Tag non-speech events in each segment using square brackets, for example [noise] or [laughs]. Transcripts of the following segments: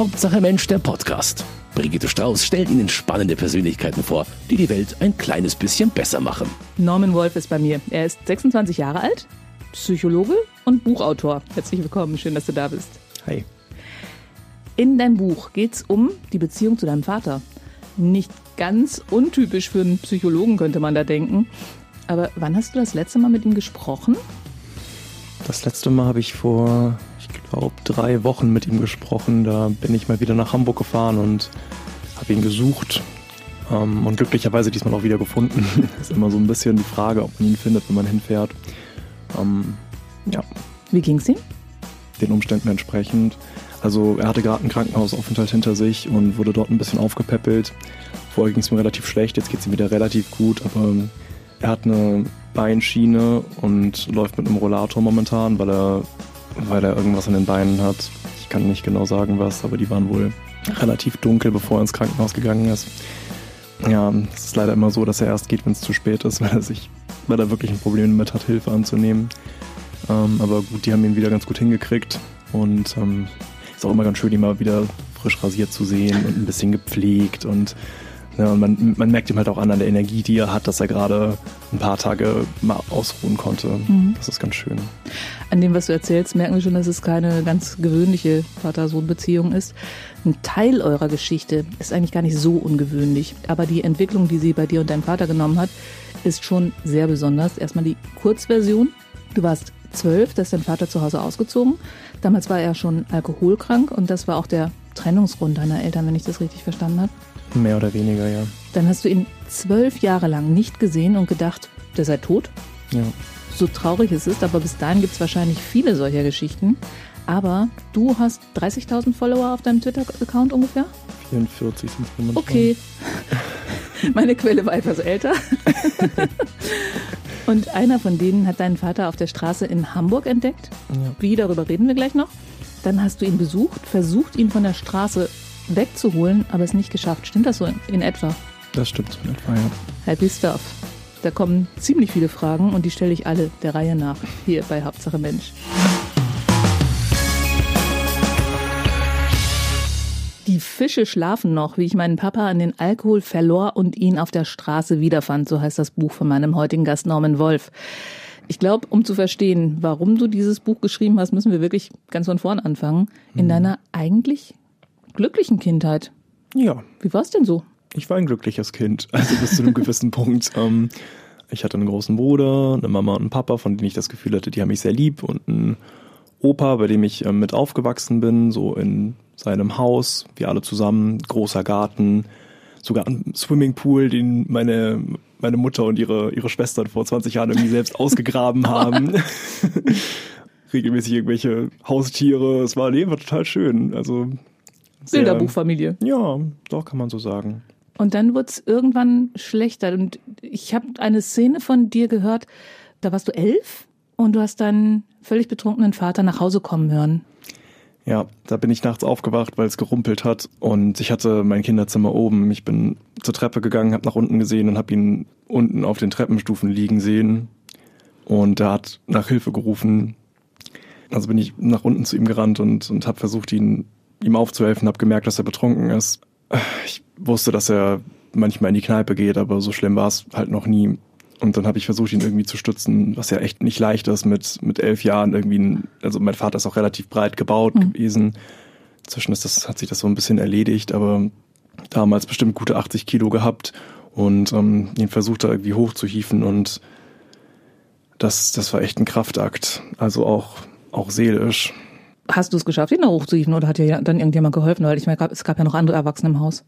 Hauptsache Mensch, der Podcast. Brigitte Strauß stellt Ihnen spannende Persönlichkeiten vor, die die Welt ein kleines bisschen besser machen. Norman Wolf ist bei mir. Er ist 26 Jahre alt, Psychologe und Buchautor. Herzlich willkommen, schön, dass du da bist. Hi. In deinem Buch geht es um die Beziehung zu deinem Vater. Nicht ganz untypisch für einen Psychologen, könnte man da denken. Aber wann hast du das letzte Mal mit ihm gesprochen? Das letzte Mal habe ich vor, glaube, drei Wochen mit ihm gesprochen. Da bin ich mal wieder nach Hamburg gefahren und habe ihn gesucht. Ähm, und glücklicherweise diesmal auch wieder gefunden. [laughs] ist immer so ein bisschen die Frage, ob man ihn findet, wenn man hinfährt. Ähm, ja. Wie ging's ihm? Den Umständen entsprechend. Also er hatte gerade einen Krankenhausaufenthalt hinter sich und wurde dort ein bisschen aufgepäppelt. Vorher ging es mir relativ schlecht, jetzt geht es ihm wieder relativ gut, aber er hat eine Beinschiene und läuft mit einem Rollator momentan, weil er, weil er irgendwas an den Beinen hat. Ich kann nicht genau sagen was, aber die waren wohl relativ dunkel, bevor er ins Krankenhaus gegangen ist. Ja, es ist leider immer so, dass er erst geht, wenn es zu spät ist, [laughs] weil er sich, weil er wirklich ein Problem damit hat, Hilfe anzunehmen. Ähm, aber gut, die haben ihn wieder ganz gut hingekriegt und ähm, ist auch immer ganz schön, ihn mal wieder frisch rasiert zu sehen und ein bisschen gepflegt und ja, und man, man merkt ihm halt auch an an der Energie, die er hat, dass er gerade ein paar Tage mal ausruhen konnte. Mhm. Das ist ganz schön. An dem, was du erzählst, merken wir schon, dass es keine ganz gewöhnliche Vater-Sohn-Beziehung ist. Ein Teil eurer Geschichte ist eigentlich gar nicht so ungewöhnlich. Aber die Entwicklung, die sie bei dir und deinem Vater genommen hat, ist schon sehr besonders. Erstmal die Kurzversion. Du warst zwölf, da ist dein Vater zu Hause ausgezogen. Damals war er schon alkoholkrank und das war auch der Trennungsgrund deiner Eltern, wenn ich das richtig verstanden habe. Mehr oder weniger, ja. Dann hast du ihn zwölf Jahre lang nicht gesehen und gedacht, der sei tot. Ja. So traurig es ist, aber bis dahin gibt es wahrscheinlich viele solcher Geschichten. Aber du hast 30.000 Follower auf deinem Twitter-Account ungefähr? 44 sind es momentan. Okay. [laughs] Meine Quelle war etwas älter. [laughs] Und einer von denen hat deinen Vater auf der Straße in Hamburg entdeckt. Ja. Wie, darüber reden wir gleich noch. Dann hast du ihn besucht, versucht, ihn von der Straße wegzuholen, aber es nicht geschafft. Stimmt das so in, in etwa? Das stimmt so in etwa, ja. Happy Stuff. Da kommen ziemlich viele Fragen und die stelle ich alle der Reihe nach hier bei Hauptsache Mensch. Die Fische schlafen noch, wie ich meinen Papa an den Alkohol verlor und ihn auf der Straße wiederfand. So heißt das Buch von meinem heutigen Gast Norman Wolf. Ich glaube, um zu verstehen, warum du dieses Buch geschrieben hast, müssen wir wirklich ganz von vorn anfangen. In mhm. deiner eigentlich glücklichen Kindheit. Ja. Wie war es denn so? Ich war ein glückliches Kind, also bis zu einem gewissen [laughs] Punkt. Ähm, ich hatte einen großen Bruder, eine Mama und einen Papa, von denen ich das Gefühl hatte, die haben mich sehr lieb und einen Opa, bei dem ich ähm, mit aufgewachsen bin, so in seinem Haus, wir alle zusammen, großer Garten, sogar ein Swimmingpool, den meine, meine Mutter und ihre, ihre Schwestern vor 20 Jahren irgendwie selbst ausgegraben [laughs] haben. [laughs] Regelmäßig irgendwelche Haustiere. Es war, nee, war total schön. Also Bilderbuchfamilie. Ja, doch, kann man so sagen. Und dann wurde es irgendwann schlechter. Und ich habe eine Szene von dir gehört, da warst du elf und du hast deinen völlig betrunkenen Vater nach Hause kommen hören. Ja, da bin ich nachts aufgewacht, weil es gerumpelt hat und ich hatte mein Kinderzimmer oben. Ich bin zur Treppe gegangen, habe nach unten gesehen und habe ihn unten auf den Treppenstufen liegen sehen und er hat nach Hilfe gerufen. Also bin ich nach unten zu ihm gerannt und, und habe versucht, ihn ihm aufzuhelfen, habe gemerkt, dass er betrunken ist. Ich wusste, dass er manchmal in die Kneipe geht, aber so schlimm war es halt noch nie. Und dann habe ich versucht, ihn irgendwie zu stützen, was ja echt nicht leicht ist mit, mit elf Jahren irgendwie. Ein, also mein Vater ist auch relativ breit gebaut mhm. gewesen. Inzwischen ist das, hat sich das so ein bisschen erledigt, aber damals bestimmt gute 80 Kilo gehabt und ähm, ihn versucht da irgendwie hochzuhieven und das, das war echt ein Kraftakt. Also auch, auch seelisch. Hast du es geschafft, ihn da hochzuhieven oder hat dir dann irgendjemand geholfen? Weil ich meine, es gab ja noch andere Erwachsene im Haus.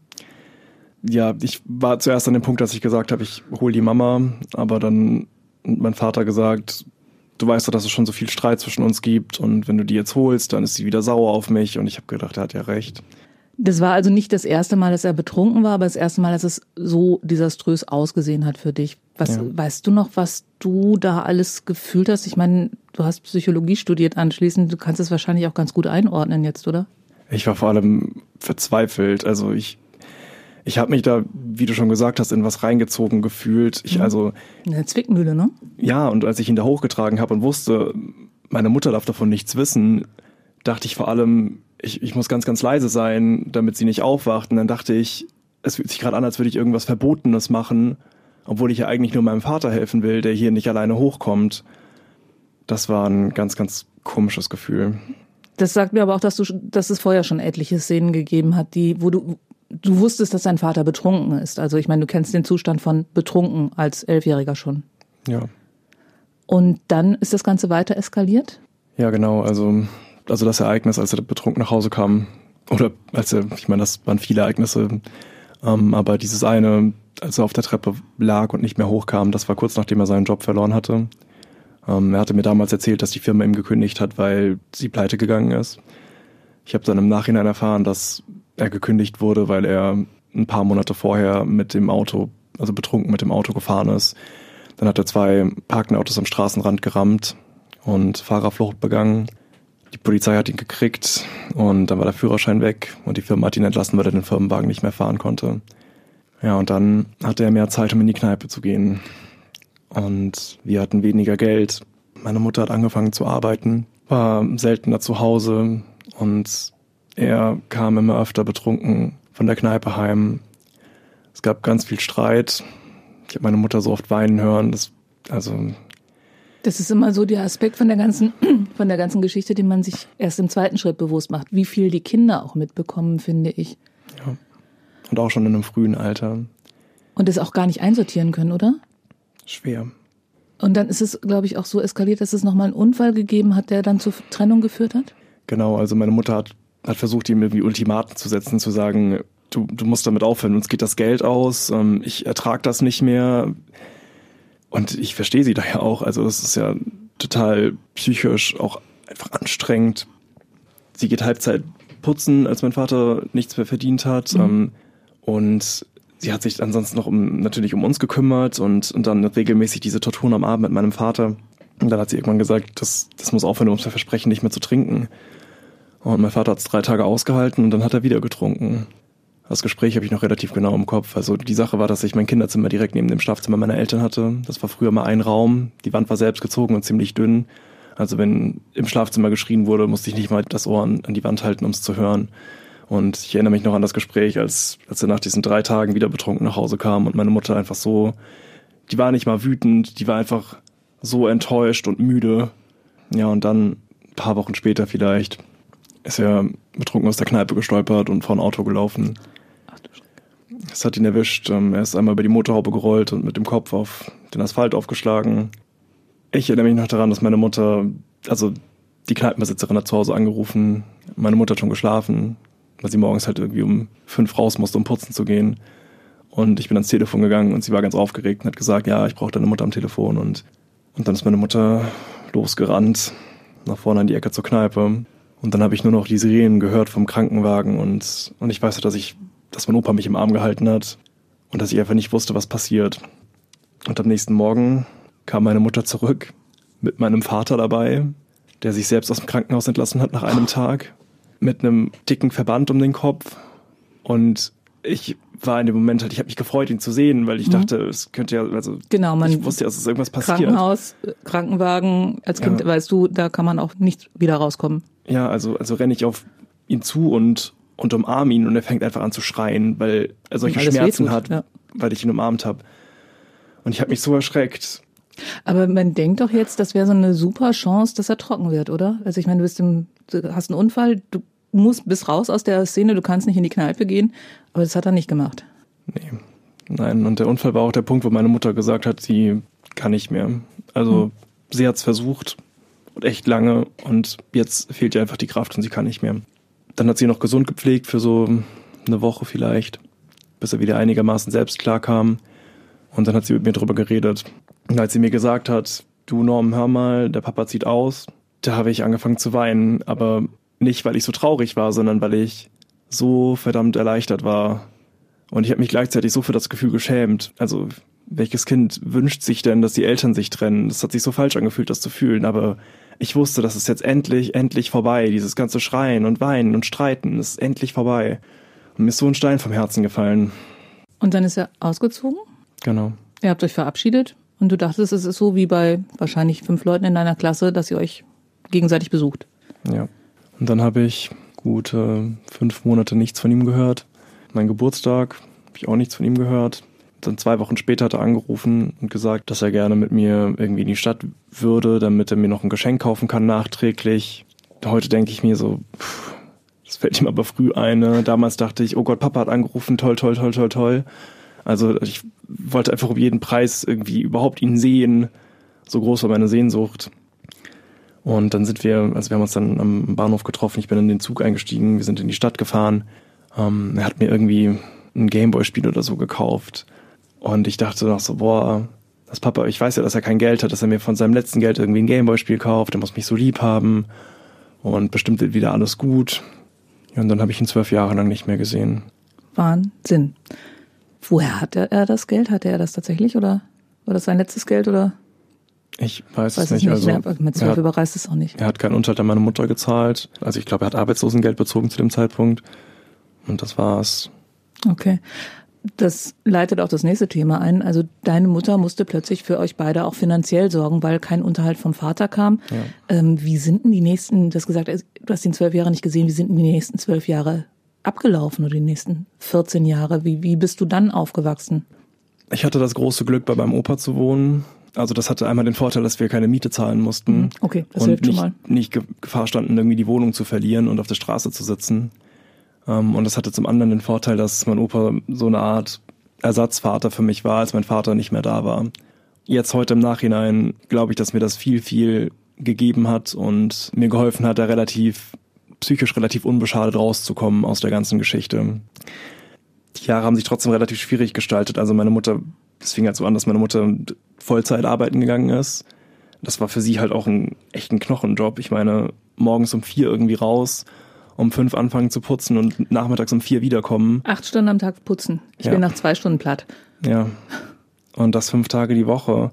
Ja, ich war zuerst an dem Punkt, dass ich gesagt habe, ich hole die Mama, aber dann hat mein Vater gesagt, du weißt doch, dass es schon so viel Streit zwischen uns gibt und wenn du die jetzt holst, dann ist sie wieder sauer auf mich und ich habe gedacht, er hat ja recht. Das war also nicht das erste Mal, dass er betrunken war, aber das erste Mal, dass es so desaströs ausgesehen hat für dich. Was ja. weißt du noch, was du da alles gefühlt hast? Ich meine, du hast Psychologie studiert anschließend, du kannst es wahrscheinlich auch ganz gut einordnen jetzt, oder? Ich war vor allem verzweifelt. Also ich, ich habe mich da, wie du schon gesagt hast, in was reingezogen gefühlt. Ich mhm. also eine Zwickmühle, ne? Ja, und als ich ihn da hochgetragen habe und wusste, meine Mutter darf davon nichts wissen, dachte ich vor allem, ich, ich muss ganz, ganz leise sein, damit sie nicht aufwacht. Und dann dachte ich, es fühlt sich gerade an, als würde ich irgendwas Verbotenes machen, obwohl ich ja eigentlich nur meinem Vater helfen will, der hier nicht alleine hochkommt. Das war ein ganz, ganz komisches Gefühl. Das sagt mir aber auch, dass du, dass es vorher schon etliche Szenen gegeben hat, die, wo du, du wusstest, dass dein Vater betrunken ist. Also ich meine, du kennst den Zustand von betrunken als Elfjähriger schon. Ja. Und dann ist das Ganze weiter eskaliert? Ja, genau. Also, also das Ereignis, als er betrunken nach Hause kam, oder als er, ich meine, das waren viele Ereignisse, ähm, aber dieses eine, als er auf der Treppe lag und nicht mehr hochkam, das war kurz nachdem er seinen Job verloren hatte. Ähm, er hatte mir damals erzählt, dass die Firma ihm gekündigt hat, weil sie pleite gegangen ist. Ich habe dann im Nachhinein erfahren, dass er gekündigt wurde, weil er ein paar Monate vorher mit dem Auto, also betrunken mit dem Auto gefahren ist. Dann hat er zwei parkende Autos am Straßenrand gerammt und Fahrerflucht begangen. Die Polizei hat ihn gekriegt und dann war der Führerschein weg und die Firma hat ihn entlassen, weil er den Firmenwagen nicht mehr fahren konnte. Ja, und dann hatte er mehr Zeit, um in die Kneipe zu gehen. Und wir hatten weniger Geld. Meine Mutter hat angefangen zu arbeiten, war seltener zu Hause und er kam immer öfter betrunken von der Kneipe heim. Es gab ganz viel Streit. Ich habe meine Mutter so oft weinen hören. Das, also das ist immer so der Aspekt von der ganzen, [clears throat] von der ganzen Geschichte, den man sich erst im zweiten Schritt bewusst macht. Wie viel die Kinder auch mitbekommen, finde ich. Ja. Und auch schon in einem frühen Alter. Und das auch gar nicht einsortieren können, oder? Schwer. Und dann ist es, glaube ich, auch so eskaliert, dass es nochmal einen Unfall gegeben hat, der dann zur Trennung geführt hat? Genau, also meine Mutter hat, hat versucht, ihm irgendwie Ultimaten zu setzen, zu sagen, du, du musst damit aufhören, uns geht das Geld aus, ähm, ich ertrag das nicht mehr. Und ich verstehe sie daher auch. Also es ist ja total psychisch auch einfach anstrengend. Sie geht Halbzeit putzen, als mein Vater nichts mehr verdient hat. Mhm. Ähm, und sie hat sich ansonsten noch um, natürlich um uns gekümmert und, und dann regelmäßig diese Torturen am Abend mit meinem Vater. Und dann hat sie irgendwann gesagt, das, das muss aufhören, um uns versprechen, nicht mehr zu trinken. Und mein Vater hat es drei Tage ausgehalten und dann hat er wieder getrunken. Das Gespräch habe ich noch relativ genau im Kopf. Also die Sache war, dass ich mein Kinderzimmer direkt neben dem Schlafzimmer meiner Eltern hatte. Das war früher mal ein Raum. Die Wand war selbst gezogen und ziemlich dünn. Also wenn im Schlafzimmer geschrien wurde, musste ich nicht mal das Ohr an, die Wand halten, um es zu hören. Und ich erinnere mich noch an das Gespräch, als, als er nach diesen drei Tagen wieder betrunken nach Hause kam und meine Mutter einfach so, die war nicht mal wütend, die war einfach so enttäuscht und müde. Ja, und dann ein paar Wochen später vielleicht ist er betrunken aus der Kneipe gestolpert und vor ein Auto gelaufen. Es hat ihn erwischt. Ähm, er ist einmal über die Motorhaube gerollt und mit dem Kopf auf den Asphalt aufgeschlagen. Ich erinnere mich noch daran, dass meine Mutter, also die Kneipenbesitzerin hat zu Hause angerufen. Meine Mutter hat schon geschlafen, weil sie morgens halt irgendwie um fünf raus musste, um putzen zu gehen. Und ich bin ans Telefon gegangen und sie war ganz aufgeregt und hat gesagt, ja, ich brauche deine Mutter am Telefon. Und, und dann ist meine Mutter losgerannt, nach vorne in die Ecke zur Kneipe. Und dann habe ich nur noch die Sirenen gehört vom Krankenwagen und, und ich weiß, dass ich dass mein Opa mich im Arm gehalten hat und dass ich einfach nicht wusste, was passiert. Und am nächsten Morgen kam meine Mutter zurück mit meinem Vater dabei, der sich selbst aus dem Krankenhaus entlassen hat nach einem Tag, mit einem dicken Verband um den Kopf. Und ich war in dem Moment halt, ich habe mich gefreut, ihn zu sehen, weil ich mhm. dachte, es könnte ja, also genau, man ich wusste ja, dass es irgendwas passiert. Krankenhaus, Krankenwagen, als Kind ja. weißt du, da kann man auch nicht wieder rauskommen. Ja, also, also renne ich auf ihn zu und und umarme ihn und er fängt einfach an zu schreien, weil er solche Schmerzen hat, ja. weil ich ihn umarmt habe. Und ich habe mich so erschreckt. Aber man denkt doch jetzt, das wäre so eine super Chance, dass er trocken wird, oder? Also ich meine, du, bist im, du hast einen Unfall, du musst bis raus aus der Szene, du kannst nicht in die Kneipe gehen, aber das hat er nicht gemacht. Nee. Nein, und der Unfall war auch der Punkt, wo meine Mutter gesagt hat, sie kann nicht mehr. Also hm. sie hat es versucht und echt lange und jetzt fehlt ihr einfach die Kraft und sie kann nicht mehr. Dann hat sie noch gesund gepflegt für so eine Woche vielleicht, bis er wieder einigermaßen selbst klarkam. Und dann hat sie mit mir drüber geredet. Und als sie mir gesagt hat, du Norm, hör mal, der Papa zieht aus, da habe ich angefangen zu weinen. Aber nicht, weil ich so traurig war, sondern weil ich so verdammt erleichtert war. Und ich habe mich gleichzeitig so für das Gefühl geschämt. Also, welches Kind wünscht sich denn, dass die Eltern sich trennen? Das hat sich so falsch angefühlt, das zu fühlen. Aber ich wusste, das ist jetzt endlich, endlich vorbei. Dieses ganze Schreien und Weinen und Streiten ist endlich vorbei. Und mir ist so ein Stein vom Herzen gefallen. Und dann ist er ausgezogen? Genau. Ihr habt euch verabschiedet und du dachtest, es ist so wie bei wahrscheinlich fünf Leuten in deiner Klasse, dass ihr euch gegenseitig besucht. Ja. Und dann habe ich gute fünf Monate nichts von ihm gehört. Mein Geburtstag habe ich auch nichts von ihm gehört. Dann zwei Wochen später hat er angerufen und gesagt, dass er gerne mit mir irgendwie in die Stadt würde, damit er mir noch ein Geschenk kaufen kann nachträglich. Heute denke ich mir so, pff, das fällt ihm aber früh ein. Ne? Damals dachte ich, oh Gott, Papa hat angerufen, toll, toll, toll, toll, toll. Also ich wollte einfach um jeden Preis irgendwie überhaupt ihn sehen. So groß war meine Sehnsucht. Und dann sind wir, also wir haben uns dann am Bahnhof getroffen, ich bin in den Zug eingestiegen, wir sind in die Stadt gefahren. Ähm, er hat mir irgendwie ein Gameboy-Spiel oder so gekauft. Und ich dachte noch so, boah, das Papa, ich weiß ja, dass er kein Geld hat, dass er mir von seinem letzten Geld irgendwie ein Gameboy-Spiel kauft, der muss mich so lieb haben und bestimmt wird wieder alles gut. Und dann habe ich ihn zwölf Jahre lang nicht mehr gesehen. Wahnsinn. Woher hat er, er das Geld? Hatte er das tatsächlich oder war das sein letztes Geld oder? Ich weiß, weiß es nicht. Also, mehr, mit zwölf überreißt es auch nicht. Er hat keinen Unterhalt an meine Mutter gezahlt. Also ich glaube, er hat Arbeitslosengeld bezogen zu dem Zeitpunkt. Und das war's. Okay. Das leitet auch das nächste Thema ein. Also deine Mutter musste plötzlich für euch beide auch finanziell sorgen, weil kein Unterhalt vom Vater kam. Ja. Ähm, wie sind denn die nächsten, du hast gesagt, du hast ihn zwölf Jahre nicht gesehen, wie sind denn die nächsten zwölf Jahre abgelaufen oder die nächsten 14 Jahre? Wie, wie bist du dann aufgewachsen? Ich hatte das große Glück, bei meinem Opa zu wohnen. Also das hatte einmal den Vorteil, dass wir keine Miete zahlen mussten. Mhm. Okay, das und hilft nicht, schon mal. nicht Gefahr standen, irgendwie die Wohnung zu verlieren und auf der Straße zu sitzen. Ähm, und das hatte zum anderen den Vorteil, dass mein Opa so eine Art Ersatzvater für mich war, als mein Vater nicht mehr da war. Jetzt heute im Nachhinein glaube ich, dass mir das viel, viel gegeben hat und mir geholfen hat, da relativ psychisch relativ unbeschadet rauszukommen aus der ganzen Geschichte. Die Jahre haben sich trotzdem relativ schwierig gestaltet. Also meine Mutter, es fing halt so an, dass meine Mutter Vollzeit arbeiten gegangen ist. Das war für sie halt auch ein echten Knochenjob. Ich meine, morgens um vier irgendwie raus, um fünf anfangen zu putzen und nachmittags um vier wiederkommen. Acht Stunden am Tag putzen. Ich ja. bin nach zwei Stunden platt. Ja. Und das fünf Tage die Woche.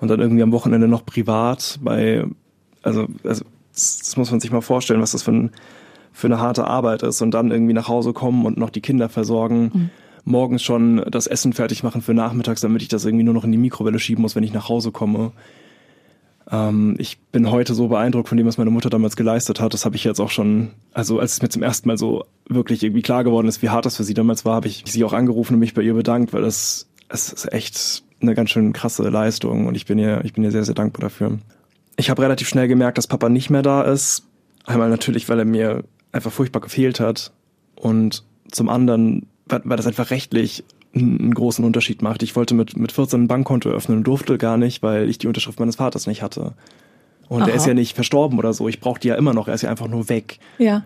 Und dann irgendwie am Wochenende noch privat bei, also, also das muss man sich mal vorstellen, was das für, ein, für eine harte Arbeit ist. Und dann irgendwie nach Hause kommen und noch die Kinder versorgen. Mhm. Morgens schon das Essen fertig machen für nachmittags, damit ich das irgendwie nur noch in die Mikrowelle schieben muss, wenn ich nach Hause komme. Ähm, ich bin heute so beeindruckt von dem, was meine Mutter damals geleistet hat. Das habe ich jetzt auch schon, also als es mir zum ersten Mal so wirklich irgendwie klar geworden ist, wie hart das für sie damals war, habe ich sie auch angerufen und mich bei ihr bedankt, weil das es ist echt eine ganz schön krasse Leistung und ich bin ihr, ich bin ihr sehr, sehr dankbar dafür. Ich habe relativ schnell gemerkt, dass Papa nicht mehr da ist. Einmal natürlich, weil er mir einfach furchtbar gefehlt hat und zum anderen, weil, weil das einfach rechtlich einen großen Unterschied macht. Ich wollte mit, mit 14 ein Bankkonto öffnen und durfte gar nicht, weil ich die Unterschrift meines Vaters nicht hatte. Und Aha. er ist ja nicht verstorben oder so. Ich brauche die ja immer noch. Er ist ja einfach nur weg. Ja.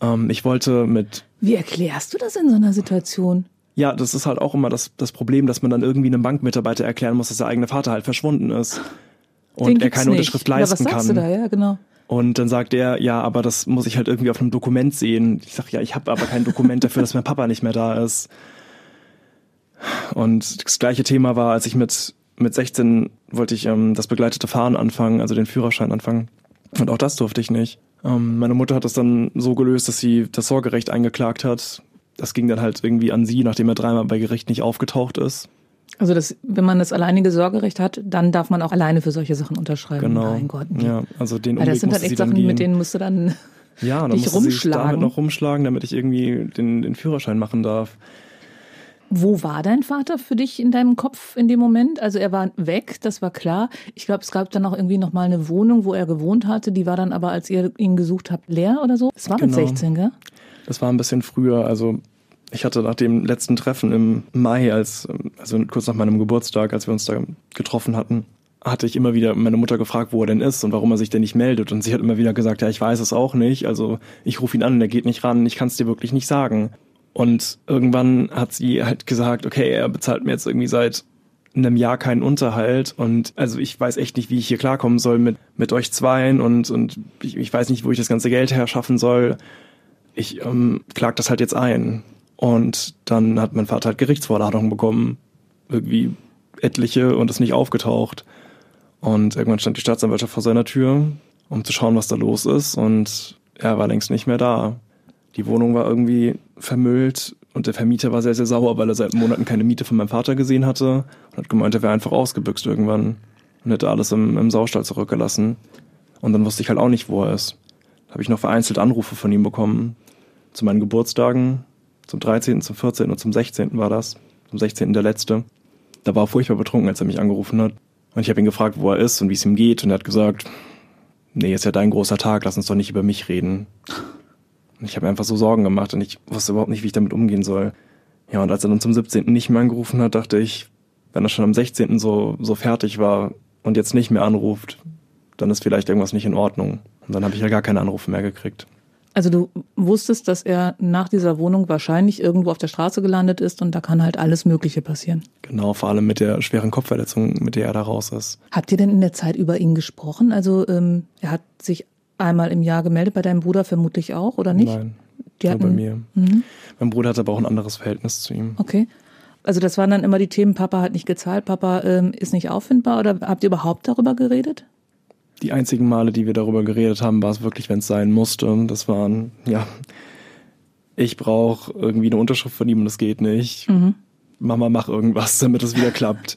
Ähm, ich wollte mit. Wie erklärst du das in so einer Situation? Ja, das ist halt auch immer das, das Problem, dass man dann irgendwie einem Bankmitarbeiter erklären muss, dass der eigene Vater halt verschwunden ist. Und er keine nicht. Unterschrift leisten ja, was sagst kann. Du da? Ja, genau. Und dann sagt er, ja, aber das muss ich halt irgendwie auf einem Dokument sehen. Ich sag, ja, ich habe aber kein Dokument dafür, dass mein Papa nicht mehr da ist. Und das gleiche Thema war, als ich mit, mit 16 wollte ich ähm, das begleitete Fahren anfangen, also den Führerschein anfangen. Und auch das durfte ich nicht. Ähm, meine Mutter hat das dann so gelöst, dass sie das Sorgerecht eingeklagt hat. Das ging dann halt irgendwie an sie, nachdem er dreimal bei Gericht nicht aufgetaucht ist. Also das, wenn man das alleinige Sorgerecht hat, dann darf man auch alleine für solche Sachen unterschreiben. Genau. Mein Gott. Ja, also den Umweg Das sind halt echt Sachen, mit denen musst du dann ja, dann dich rumschlagen. damit noch rumschlagen, damit ich irgendwie den, den Führerschein machen darf. Wo war dein Vater für dich in deinem Kopf in dem Moment? Also er war weg, das war klar. Ich glaube, es gab dann auch irgendwie noch mal eine Wohnung, wo er gewohnt hatte. Die war dann aber, als ihr ihn gesucht habt, leer oder so. Das war genau. mit 16, gell? Das war ein bisschen früher. Also ich hatte nach dem letzten Treffen im Mai, als also kurz nach meinem Geburtstag, als wir uns da getroffen hatten, hatte ich immer wieder meine Mutter gefragt, wo er denn ist und warum er sich denn nicht meldet. Und sie hat immer wieder gesagt, ja, ich weiß es auch nicht. Also ich rufe ihn an, er geht nicht ran. Ich kann es dir wirklich nicht sagen. Und irgendwann hat sie halt gesagt, okay, er bezahlt mir jetzt irgendwie seit einem Jahr keinen Unterhalt und also ich weiß echt nicht, wie ich hier klarkommen soll mit, mit euch zweien und, und ich, ich weiß nicht, wo ich das ganze Geld herschaffen soll. Ich ähm, klag das halt jetzt ein. Und dann hat mein Vater halt Gerichtsvorladungen bekommen, irgendwie etliche und ist nicht aufgetaucht. Und irgendwann stand die Staatsanwaltschaft vor seiner Tür, um zu schauen, was da los ist und er war längst nicht mehr da. Die Wohnung war irgendwie vermüllt und der Vermieter war sehr, sehr sauer, weil er seit Monaten keine Miete von meinem Vater gesehen hatte und hat gemeint, er wäre einfach ausgebüxt irgendwann und hätte alles im, im Saustall zurückgelassen. Und dann wusste ich halt auch nicht, wo er ist. Da habe ich noch vereinzelt Anrufe von ihm bekommen. zu meinen Geburtstagen, zum 13., zum 14. und zum 16. war das, zum 16. der letzte. Da war er furchtbar betrunken, als er mich angerufen hat. Und ich habe ihn gefragt, wo er ist und wie es ihm geht. Und er hat gesagt, nee, ist ja dein großer Tag, lass uns doch nicht über mich reden. Und ich habe mir einfach so Sorgen gemacht und ich wusste überhaupt nicht, wie ich damit umgehen soll. Ja, und als er dann zum 17. nicht mehr angerufen hat, dachte ich, wenn er schon am 16. so, so fertig war und jetzt nicht mehr anruft, dann ist vielleicht irgendwas nicht in Ordnung. Und dann habe ich ja gar keine Anrufe mehr gekriegt. Also du wusstest, dass er nach dieser Wohnung wahrscheinlich irgendwo auf der Straße gelandet ist und da kann halt alles Mögliche passieren. Genau, vor allem mit der schweren Kopfverletzung, mit der er da raus ist. Habt ihr denn in der Zeit über ihn gesprochen? Also ähm, er hat sich einmal im Jahr gemeldet, bei deinem Bruder vermutlich auch, oder nicht? Nein, Die nur bei hatten- mir. Mhm. Mein Bruder hat aber auch ein anderes Verhältnis zu ihm. Okay. Also das waren dann immer die Themen, Papa hat nicht gezahlt, Papa ähm, ist nicht auffindbar oder habt ihr überhaupt darüber geredet? Die einzigen Male, die wir darüber geredet haben, war es wirklich, wenn es sein musste. Das waren, ja, ich brauche irgendwie eine Unterschrift von ihm und es geht nicht. Mhm. Mama, mach irgendwas, [laughs] damit es wieder klappt.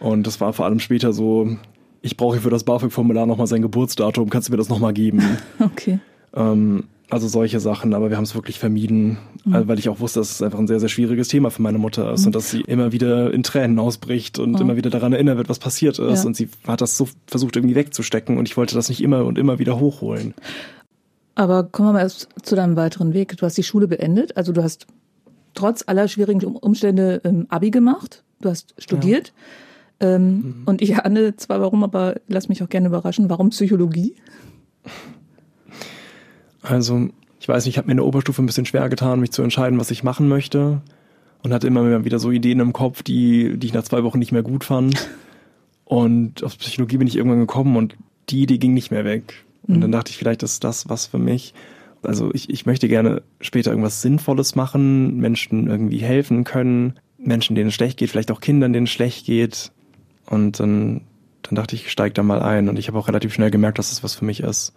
Und das war vor allem später so, ich brauche für das BAföG-Formular nochmal sein Geburtsdatum, kannst du mir das nochmal geben? [laughs] Okay. ähm, also solche Sachen, aber wir haben es wirklich vermieden, also weil ich auch wusste, dass es einfach ein sehr, sehr schwieriges Thema für meine Mutter ist und dass sie immer wieder in Tränen ausbricht und immer wieder daran erinnert wird, was passiert ist. Ja. Und sie hat das so versucht irgendwie wegzustecken und ich wollte das nicht immer und immer wieder hochholen. Aber kommen wir mal erst zu deinem weiteren Weg. Du hast die Schule beendet, also du hast trotz aller schwierigen Um- Umstände ähm, Abi gemacht, du hast studiert. Ähm, Und ich ahne zwar warum, aber lass mich auch gerne überraschen, warum Psychologie? Also, ich weiß nicht, ich habe mir in der Oberstufe ein bisschen schwer getan, mich zu entscheiden, was ich machen möchte. Und hatte immer wieder so Ideen im Kopf, die, die ich nach zwei Wochen nicht mehr gut fand. Und auf Psychologie bin ich irgendwann gekommen und die Idee ging nicht mehr weg. Und dann dachte ich, vielleicht ist das was für mich. Also ich, ich möchte gerne später irgendwas Sinnvolles machen, Menschen irgendwie helfen können, Menschen, denen es schlecht geht, vielleicht auch Kindern, denen es schlecht geht. Und dann, dann dachte ich, ich steig da mal ein. Und ich habe auch relativ schnell gemerkt, dass es was für mich ist.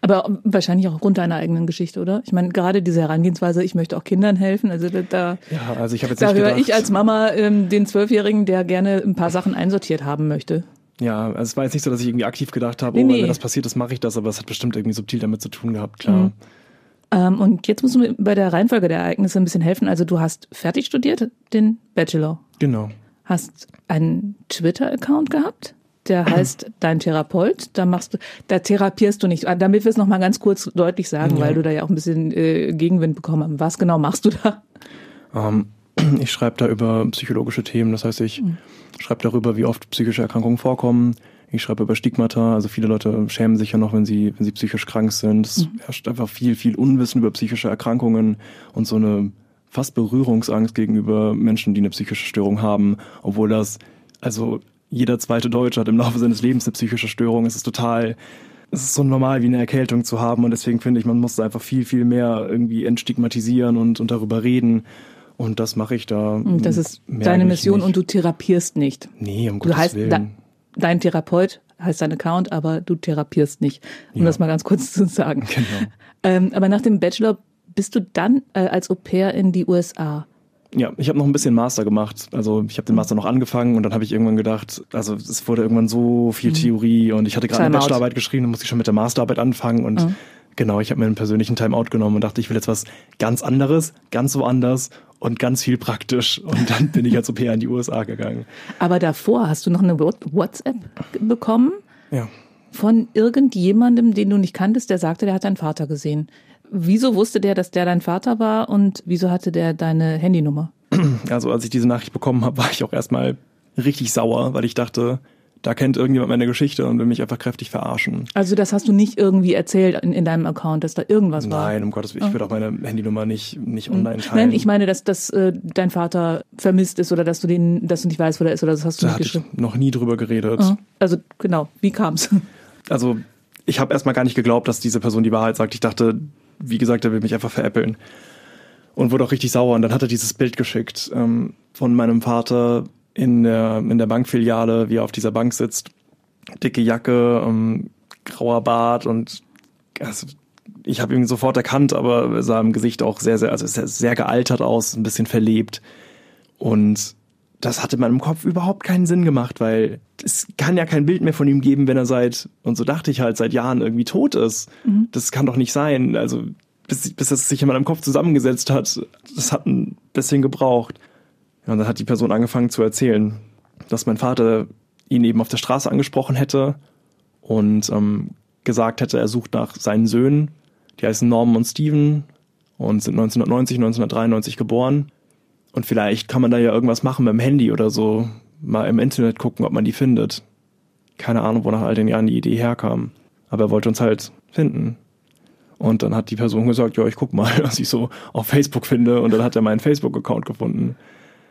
Aber wahrscheinlich auch aufgrund deiner eigenen Geschichte, oder? Ich meine, gerade diese Herangehensweise, ich möchte auch Kindern helfen, also da, Ja, also ich habe jetzt da nicht höre gedacht, ich als Mama ähm, den Zwölfjährigen, der gerne ein paar Sachen einsortiert haben möchte. Ja, also es war jetzt nicht so, dass ich irgendwie aktiv gedacht habe, Nee, oh, nee. wenn das passiert ist, mache ich das, aber es hat bestimmt irgendwie subtil damit zu tun gehabt, klar. Mhm. Ähm, und jetzt musst du mir bei der Reihenfolge der Ereignisse ein bisschen helfen. Also du hast fertig studiert, den Bachelor, Genau. Hast einen Twitter-Account gehabt, der [clears throat] heißt Dein Therapeut. Da machst du, da therapierst du nicht. Ah, Damit wir es noch mal ganz kurz deutlich sagen, Ja. weil du da ja auch ein bisschen äh, Gegenwind bekommen hast. Was genau machst du da? Ähm, [clears throat] ich schreibe da über psychologische Themen, das heißt, ich schreibe darüber, wie oft psychische Erkrankungen vorkommen. Ich schreibe über Stigmata, also viele Leute schämen sich ja noch, wenn sie, wenn sie psychisch krank sind. Es herrscht einfach viel, viel Unwissen über psychische Erkrankungen und so eine fast Berührungsangst gegenüber Menschen, die eine psychische Störung haben, obwohl das, also jeder zweite Deutsche hat im Laufe seines Lebens eine psychische Störung. Es ist total, es ist so normal wie eine Erkältung zu haben und deswegen finde ich, man muss einfach viel, viel mehr irgendwie entstigmatisieren und, und darüber reden. Und das mache ich da. Und das ist deine Mission nicht. und du therapierst nicht. Nee, um Du Gottes heißt, Willen. da, dein Therapeut heißt dein Account, aber du therapierst nicht. Um Ja. das mal ganz kurz zu sagen. [laughs] Genau. Ähm, aber nach dem Bachelor bist du dann äh, als Au pair in die USA. Ja, ich habe noch ein bisschen Master gemacht. Also ich habe den Master noch angefangen und dann habe ich irgendwann gedacht, also es wurde irgendwann so viel Theorie und ich hatte gerade eine Mhm. Bachelorarbeit geschrieben, dann musste ich schon mit der Masterarbeit anfangen und Mhm. genau, ich habe mir einen persönlichen Timeout genommen und dachte, ich will jetzt was ganz anderes, ganz woanders und ganz viel praktisch. Und dann bin ich als Au pair in die USA gegangen. Aber davor hast du noch eine What- WhatsApp bekommen Ja. von irgendjemandem, den du nicht kanntest, der sagte, der hat deinen Vater gesehen. Wieso wusste der, dass der dein Vater war und wieso hatte der deine Handynummer? Also als ich diese Nachricht bekommen habe, war ich auch erstmal richtig sauer, weil ich dachte, da kennt irgendjemand meine Geschichte und will mich einfach kräftig verarschen. Also das hast du nicht irgendwie erzählt in, in deinem Account, dass da irgendwas war. Nein, um Gottes Willen, ich würde auch meine Handynummer nicht, nicht online teilen. Nein, ich meine, dass, dass äh, dein Vater vermisst ist oder dass du den, dass du nicht weißt, wo der ist oder das hast du da nicht hatte ich geschrieben. noch nie drüber geredet. Ja. Also genau, wie kam's? Also ich habe erstmal gar nicht geglaubt, dass diese Person die Wahrheit sagt. Ich dachte, wie gesagt, er will mich einfach veräppeln. Und wurde auch richtig sauer. Und dann hat er dieses Bild geschickt ähm, von meinem Vater in der, in der Bankfiliale, wie er auf dieser Bank sitzt. Dicke Jacke, ähm, grauer Bart und also, ich habe ihn sofort erkannt, aber er sah im Gesicht auch sehr, sehr, also sehr, sehr gealtert aus, ein bisschen verlebt. Und das hat in meinem Kopf überhaupt keinen Sinn gemacht, weil es kann ja kein Bild mehr von ihm geben, wenn er seit, und so dachte ich halt, seit Jahren irgendwie tot ist. Das kann doch nicht sein. Also bis, bis es sich in meinem Kopf zusammengesetzt hat, das hat ein bisschen gebraucht. Ja, und dann hat die Person angefangen zu erzählen, dass mein Vater ihn eben auf der Straße angesprochen hätte und ähm, gesagt hätte, er sucht nach seinen Söhnen. Die heißen Norman und Steven und sind 1990, 1993 geboren. Und vielleicht kann man da ja irgendwas machen mit dem Handy oder so. Mal im Internet gucken, ob man die findet. Keine Ahnung, wo nach all den Jahren die Idee herkam. Aber er wollte uns halt finden. Und dann hat die Person gesagt, ja, ich guck mal, [laughs] was ich so auf Facebook finde. Und dann hat er meinen Facebook-Account gefunden.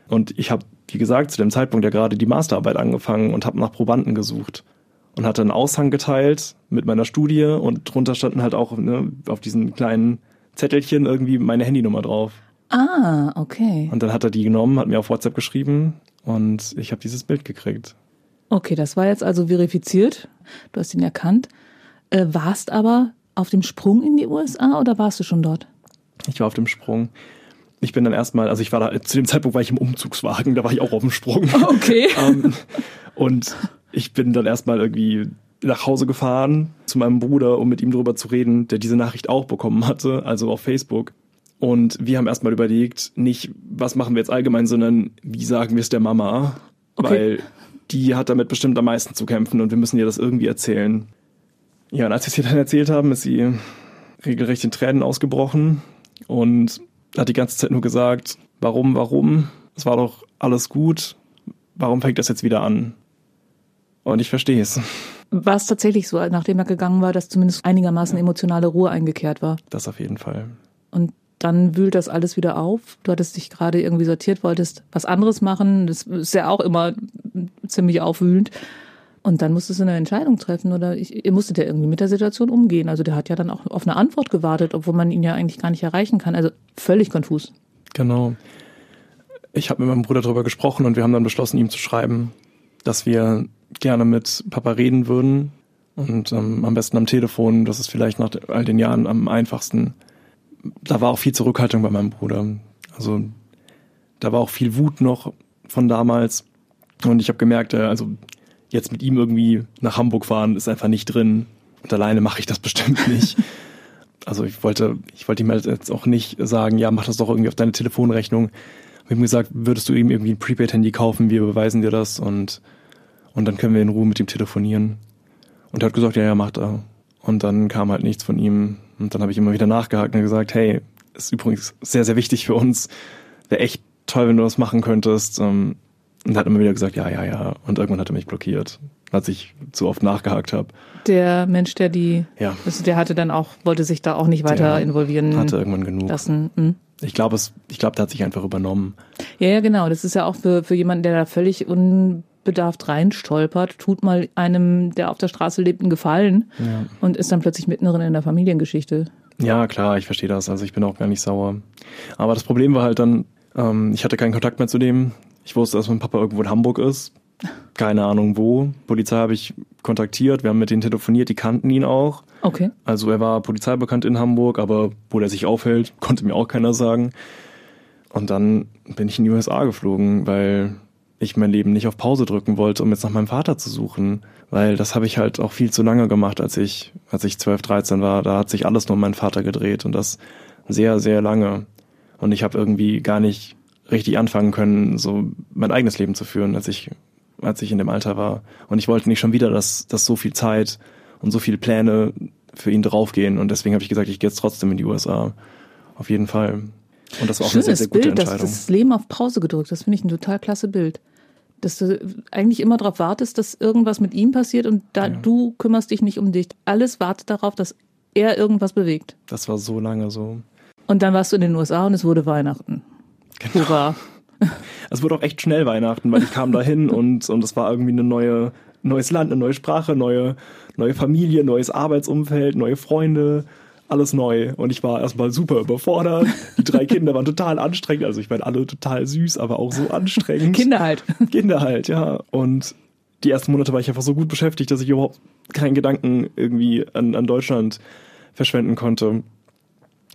Und ich habe, wie gesagt, zu dem Zeitpunkt ja gerade die Masterarbeit angefangen und habe nach Probanden gesucht. Und hatte einen Aushang geteilt mit meiner Studie und drunter standen halt auch ne, auf diesen kleinen Zettelchen irgendwie meine Handynummer drauf. Ah, okay. Und dann hat er die genommen, hat mir auf WhatsApp geschrieben und ich habe dieses Bild gekriegt. Okay, das war jetzt also verifiziert. Du hast ihn erkannt. Äh, warst aber auf dem Sprung in die USA oder warst du schon dort? Ich war auf dem Sprung. Ich bin dann erstmal, also ich war da, zu dem Zeitpunkt war ich im Umzugswagen, da war ich auch auf dem Sprung. [laughs] Okay. [laughs] ähm, und ich bin dann erstmal irgendwie nach Hause gefahren zu meinem Bruder, um mit ihm darüber zu reden, der diese Nachricht auch bekommen hatte, also auf Facebook. Und wir haben erstmal überlegt, nicht, was machen wir jetzt allgemein, sondern wie sagen wir es der Mama, Okay. weil die hat damit bestimmt am meisten zu kämpfen und wir müssen ihr das irgendwie erzählen. Ja, und als wir es ihr dann erzählt haben, ist sie regelrecht in Tränen ausgebrochen und hat die ganze Zeit nur gesagt, warum, warum? Es war doch alles gut. Warum fängt das jetzt wieder an? Und ich verstehe es. War es tatsächlich so, nachdem er gegangen war, dass zumindest einigermaßen emotionale Ruhe eingekehrt war? Das auf jeden Fall. Und dann wühlt das alles wieder auf. Du hattest dich gerade irgendwie sortiert, wolltest was anderes machen. Das ist ja auch immer ziemlich aufwühlend. Und dann musstest du eine Entscheidung treffen oder ich, ihr musstet ja irgendwie mit der Situation umgehen. Also der hat ja dann auch auf eine Antwort gewartet, obwohl man ihn ja eigentlich gar nicht erreichen kann. Also völlig konfus. Genau. Ich habe mit meinem Bruder darüber gesprochen und wir haben dann beschlossen, ihm zu schreiben, dass wir gerne mit Papa reden würden und ähm, am besten am Telefon. Das ist vielleicht nach all den Jahren am einfachsten. Da war auch viel Zurückhaltung bei meinem Bruder. Also da war auch viel Wut noch von damals und ich habe gemerkt, äh, also jetzt mit ihm irgendwie nach Hamburg fahren ist einfach nicht drin und alleine mache ich das [laughs] bestimmt nicht. Also ich wollte, ich wollte ihm halt jetzt auch nicht sagen, ja, mach das doch irgendwie auf deine Telefonrechnung. Wir haben gesagt, würdest du ihm irgendwie ein Prepaid-Handy kaufen, wir beweisen dir das und, und dann können wir in Ruhe mit ihm telefonieren. Und er hat gesagt, ja, ja, macht er. Und dann kam halt nichts von ihm. Und dann habe ich immer wieder nachgehakt und gesagt, hey, ist übrigens sehr, sehr wichtig für uns. Wäre echt toll, wenn du das machen könntest. Ähm, Und er hat immer wieder gesagt, ja, ja, ja. Und irgendwann hat er mich blockiert, als ich zu oft nachgehakt habe. Der Mensch, der die, Ja, also der hatte dann auch, wollte sich da auch nicht weiter Der involvieren hatte irgendwann genug. lassen. Hm. Ich glaube, es, ich glaube, der hat sich einfach übernommen. Ja, ja, genau. Das ist ja auch für, für jemanden, der da völlig unbedarft reinstolpert, tut mal einem, der auf der Straße lebt, einen Gefallen Ja. und ist dann plötzlich mittendrin in der Familiengeschichte. Ja, klar, ich verstehe das. Also ich bin auch gar nicht sauer. Aber das Problem war halt dann, ähm, ich hatte keinen Kontakt mehr zu dem. Ich wusste, dass mein Papa irgendwo in Hamburg ist. Keine Ahnung wo. Polizei habe ich kontaktiert, wir haben mit denen telefoniert, die kannten ihn auch. Okay. Also er war polizeibekannt in Hamburg, aber wo der sich aufhält, [laughs] konnte mir auch keiner sagen. Und dann bin ich in die USA geflogen, weil ich mein Leben nicht auf Pause drücken wollte, um jetzt nach meinem Vater zu suchen. Weil das habe ich halt auch viel zu lange gemacht, als ich, als ich 12, 13 war. Da hat sich alles nur um meinen Vater gedreht und das sehr, sehr lange. Und ich habe irgendwie gar nicht richtig anfangen können, so mein eigenes Leben zu führen, als ich, als ich in dem Alter war. Und ich wollte nicht schon wieder, dass, dass so viel Zeit und so viele Pläne für ihn draufgehen. Und deswegen habe ich gesagt, ich gehe jetzt trotzdem in die USA. Auf jeden Fall. Und das war auch eine sehr, Schönes sehr gute Bild, das, Entscheidung. das Leben auf Pause gedrückt. Das finde ich ein total klasse Bild. Dass du eigentlich immer darauf wartest, dass irgendwas mit ihm passiert und da Ja. du kümmerst dich nicht um dich. Alles wartet darauf, dass er irgendwas bewegt. Das war so lange so. Und dann warst du in den USA und es wurde Weihnachten. Genau. Hurra. [laughs] Es wurde auch echt schnell Weihnachten, weil ich kam dahin und, und es war irgendwie eine neue, neues Land, eine neue Sprache, neue, neue Familie, neues Arbeitsumfeld, neue Freunde, alles neu. Und ich war erstmal super überfordert. Die drei Kinder waren total anstrengend. Also ich meine, alle total süß, aber auch so anstrengend. Kinder halt. [laughs] Kinder halt, ja. Und die ersten Monate war ich einfach so gut beschäftigt, dass ich überhaupt keinen Gedanken irgendwie an, an Deutschland verschwenden konnte.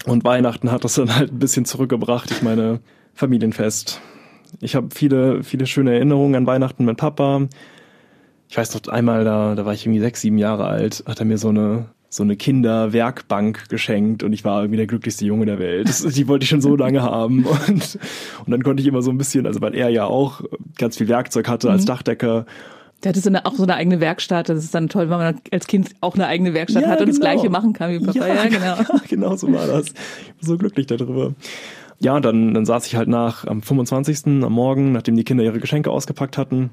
Und Weihnachten hat das dann halt ein bisschen zurückgebracht. Ich meine, Familienfest. Ich habe viele, viele schöne Erinnerungen an Weihnachten mit Papa. Ich weiß noch einmal, da, da war ich irgendwie sechs, sieben Jahre alt, hat er mir so eine so eine Kinderwerkbank geschenkt und ich war irgendwie der glücklichste Junge der Welt. Das, die wollte ich schon so lange haben [laughs] und, und dann konnte ich immer so ein bisschen, also weil er ja auch ganz viel Werkzeug hatte als mhm. Dachdecker. Der hatte so eine, auch so eine eigene Werkstatt. Das ist dann toll, wenn man als Kind auch eine eigene Werkstatt ja, hat und genau. das Gleiche machen kann wie Papa. Ja, ja genau. [laughs] Ja, genau so war das. Ich bin so glücklich darüber. Ja, dann, dann saß ich halt nach am 25. am Morgen, nachdem die Kinder ihre Geschenke ausgepackt hatten,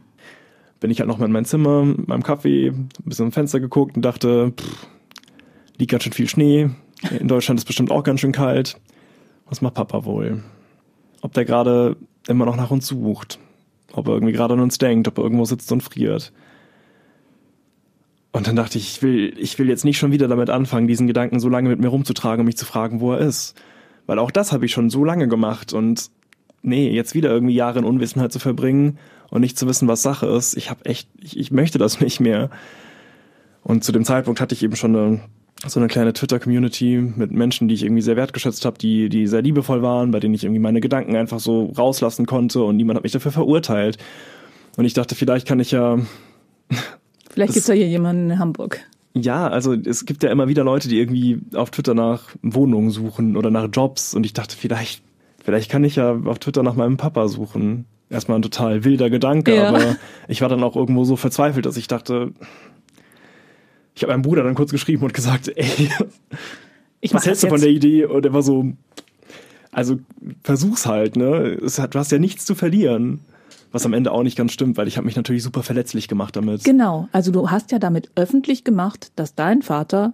bin ich halt noch mal in mein Zimmer, mit meinem Kaffee, ein bisschen am Fenster geguckt und dachte, pff, liegt ganz schön viel Schnee. In Deutschland ist bestimmt auch ganz schön kalt. Was macht Papa wohl? Ob der gerade immer noch nach uns sucht. Ob er irgendwie gerade an uns denkt, ob er irgendwo sitzt und friert. Und dann dachte ich, ich will, ich will jetzt nicht schon wieder damit anfangen, diesen Gedanken so lange mit mir rumzutragen und mich zu fragen, wo er ist. Weil auch das habe ich schon so lange gemacht und nee, jetzt wieder irgendwie Jahre in Unwissenheit zu verbringen und nicht zu wissen, was Sache ist, ich habe echt, ich, ich möchte das nicht mehr. Und zu dem Zeitpunkt hatte ich eben schon eine so eine kleine Twitter-Community mit Menschen, die ich irgendwie sehr wertgeschätzt habe, die, die sehr liebevoll waren, bei denen ich irgendwie meine Gedanken einfach so rauslassen konnte und niemand hat mich dafür verurteilt. Und ich dachte, vielleicht kann ich ja. [laughs] Vielleicht gibt's ja hier jemanden in Hamburg. Ja, also es gibt ja immer wieder Leute, die irgendwie auf Twitter nach Wohnungen suchen oder nach Jobs und ich dachte, vielleicht, vielleicht kann ich ja auf Twitter nach meinem Papa suchen. Erstmal ein total wilder Gedanke, ja. aber ich war dann auch irgendwo so verzweifelt, dass ich dachte, ich habe meinem Bruder dann kurz geschrieben und gesagt, ey, ich was hältst du von der Idee? Und er war so, also versuch's halt, ne? Hat, du hast ja nichts zu verlieren. Was am Ende auch nicht ganz stimmt, weil ich habe mich natürlich super verletzlich gemacht damit. Genau, also du hast ja damit öffentlich gemacht, dass dein Vater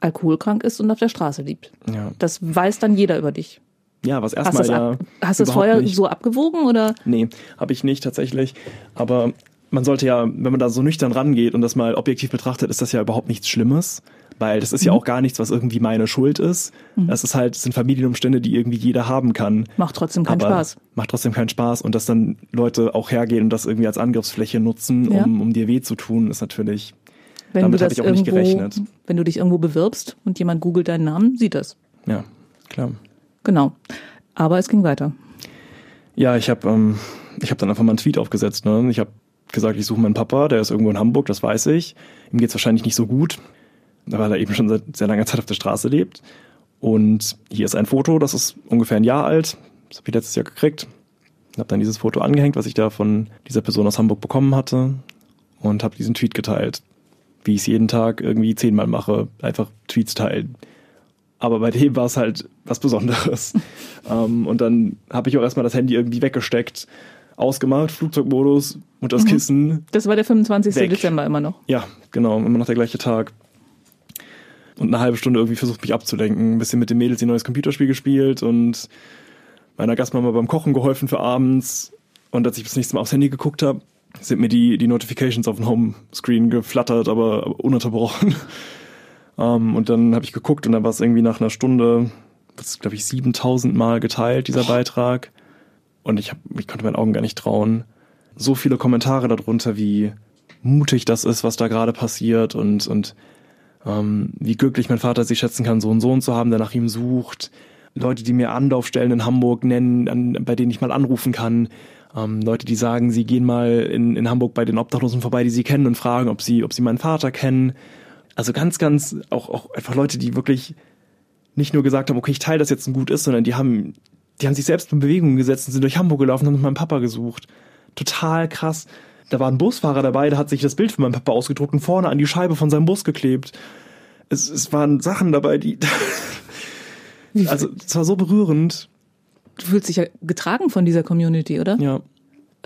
alkoholkrank ist und auf der Straße liebt. Ja. Das weiß dann jeder über dich. Ja, was erstmal ja. Hast du es vorher nicht. so abgewogen oder? Nee, habe ich nicht tatsächlich. Aber man sollte ja, wenn man da so nüchtern rangeht und das mal objektiv betrachtet, ist das ja überhaupt nichts Schlimmes. Weil das ist mhm. ja auch gar nichts, was irgendwie meine Schuld ist. Mhm. Das ist halt, das sind Familienumstände, die irgendwie jeder haben kann. Macht trotzdem keinen Spaß. Macht trotzdem keinen Spaß. Und dass dann Leute auch hergehen und das irgendwie als Angriffsfläche nutzen, ja. um, um dir weh zu tun, ist natürlich, wenn damit habe ich auch irgendwo, nicht gerechnet. Wenn du dich irgendwo bewirbst und jemand googelt deinen Namen, sieht das. Ja, klar. Genau. Aber es ging weiter. Ja, ich habe ähm, ich hab dann einfach mal einen Tweet aufgesetzt. Ne? Ich habe gesagt, ich suche meinen Papa, der ist irgendwo in Hamburg, das weiß ich. Ihm geht's wahrscheinlich nicht so gut, weil er eben schon seit sehr langer Zeit auf der Straße lebt. Und hier ist ein Foto, das ist ungefähr ein Jahr alt. Das habe ich letztes Jahr gekriegt. Ich habe dann dieses Foto angehängt, was ich da von dieser Person aus Hamburg bekommen hatte. Und habe diesen Tweet geteilt. Wie ich es jeden Tag irgendwie zehnmal mache. Einfach Tweets teilen. Aber bei dem war es halt was Besonderes. um, [laughs] ähm, und dann habe ich auch erstmal das Handy irgendwie weggesteckt, ausgemacht, Flugzeugmodus und das mhm. Kissen. Das war der 25. Weg. Dezember immer noch. Ja, genau, immer noch der gleiche Tag. Und eine halbe Stunde irgendwie versucht, mich abzulenken. Ein bisschen mit den Mädels ein neues Computerspiel gespielt und meiner Gastmama beim Kochen geholfen für abends. Und als ich das nächste Mal aufs Handy geguckt habe, sind mir die, die Notifications auf dem Homescreen geflattert, aber, aber ununterbrochen. um, [laughs] ähm, und dann habe ich geguckt und dann war es irgendwie nach einer Stunde, das glaube ich 7000 Mal geteilt, dieser Boah. Beitrag. Und ich, hab, ich konnte meinen Augen gar nicht trauen. So viele Kommentare darunter, wie mutig das ist, was da gerade passiert und, und ähm, wie glücklich mein Vater sich schätzen kann, so einen Sohn zu haben, der nach ihm sucht. Leute, die mir Anlaufstellen in Hamburg nennen, an, bei denen ich mal anrufen kann. Ähm, Leute, die sagen, sie gehen mal in, in Hamburg bei den Obdachlosen vorbei, die sie kennen und fragen, ob sie, ob sie meinen Vater kennen. Also ganz, ganz, auch, auch einfach Leute, die wirklich nicht nur gesagt haben, okay, ich teile das jetzt ein gut ist, sondern die haben die haben sich selbst in Bewegung gesetzt und sind durch Hamburg gelaufen und haben nach meinem Papa gesucht. Total krass. Da war ein Busfahrer dabei, der hat sich das Bild von meinem Papa ausgedruckt und vorne an die Scheibe von seinem Bus geklebt. Es, es waren Sachen dabei, die. [laughs] also, es war so berührend. Du fühlst dich ja getragen von dieser Community, oder? Ja.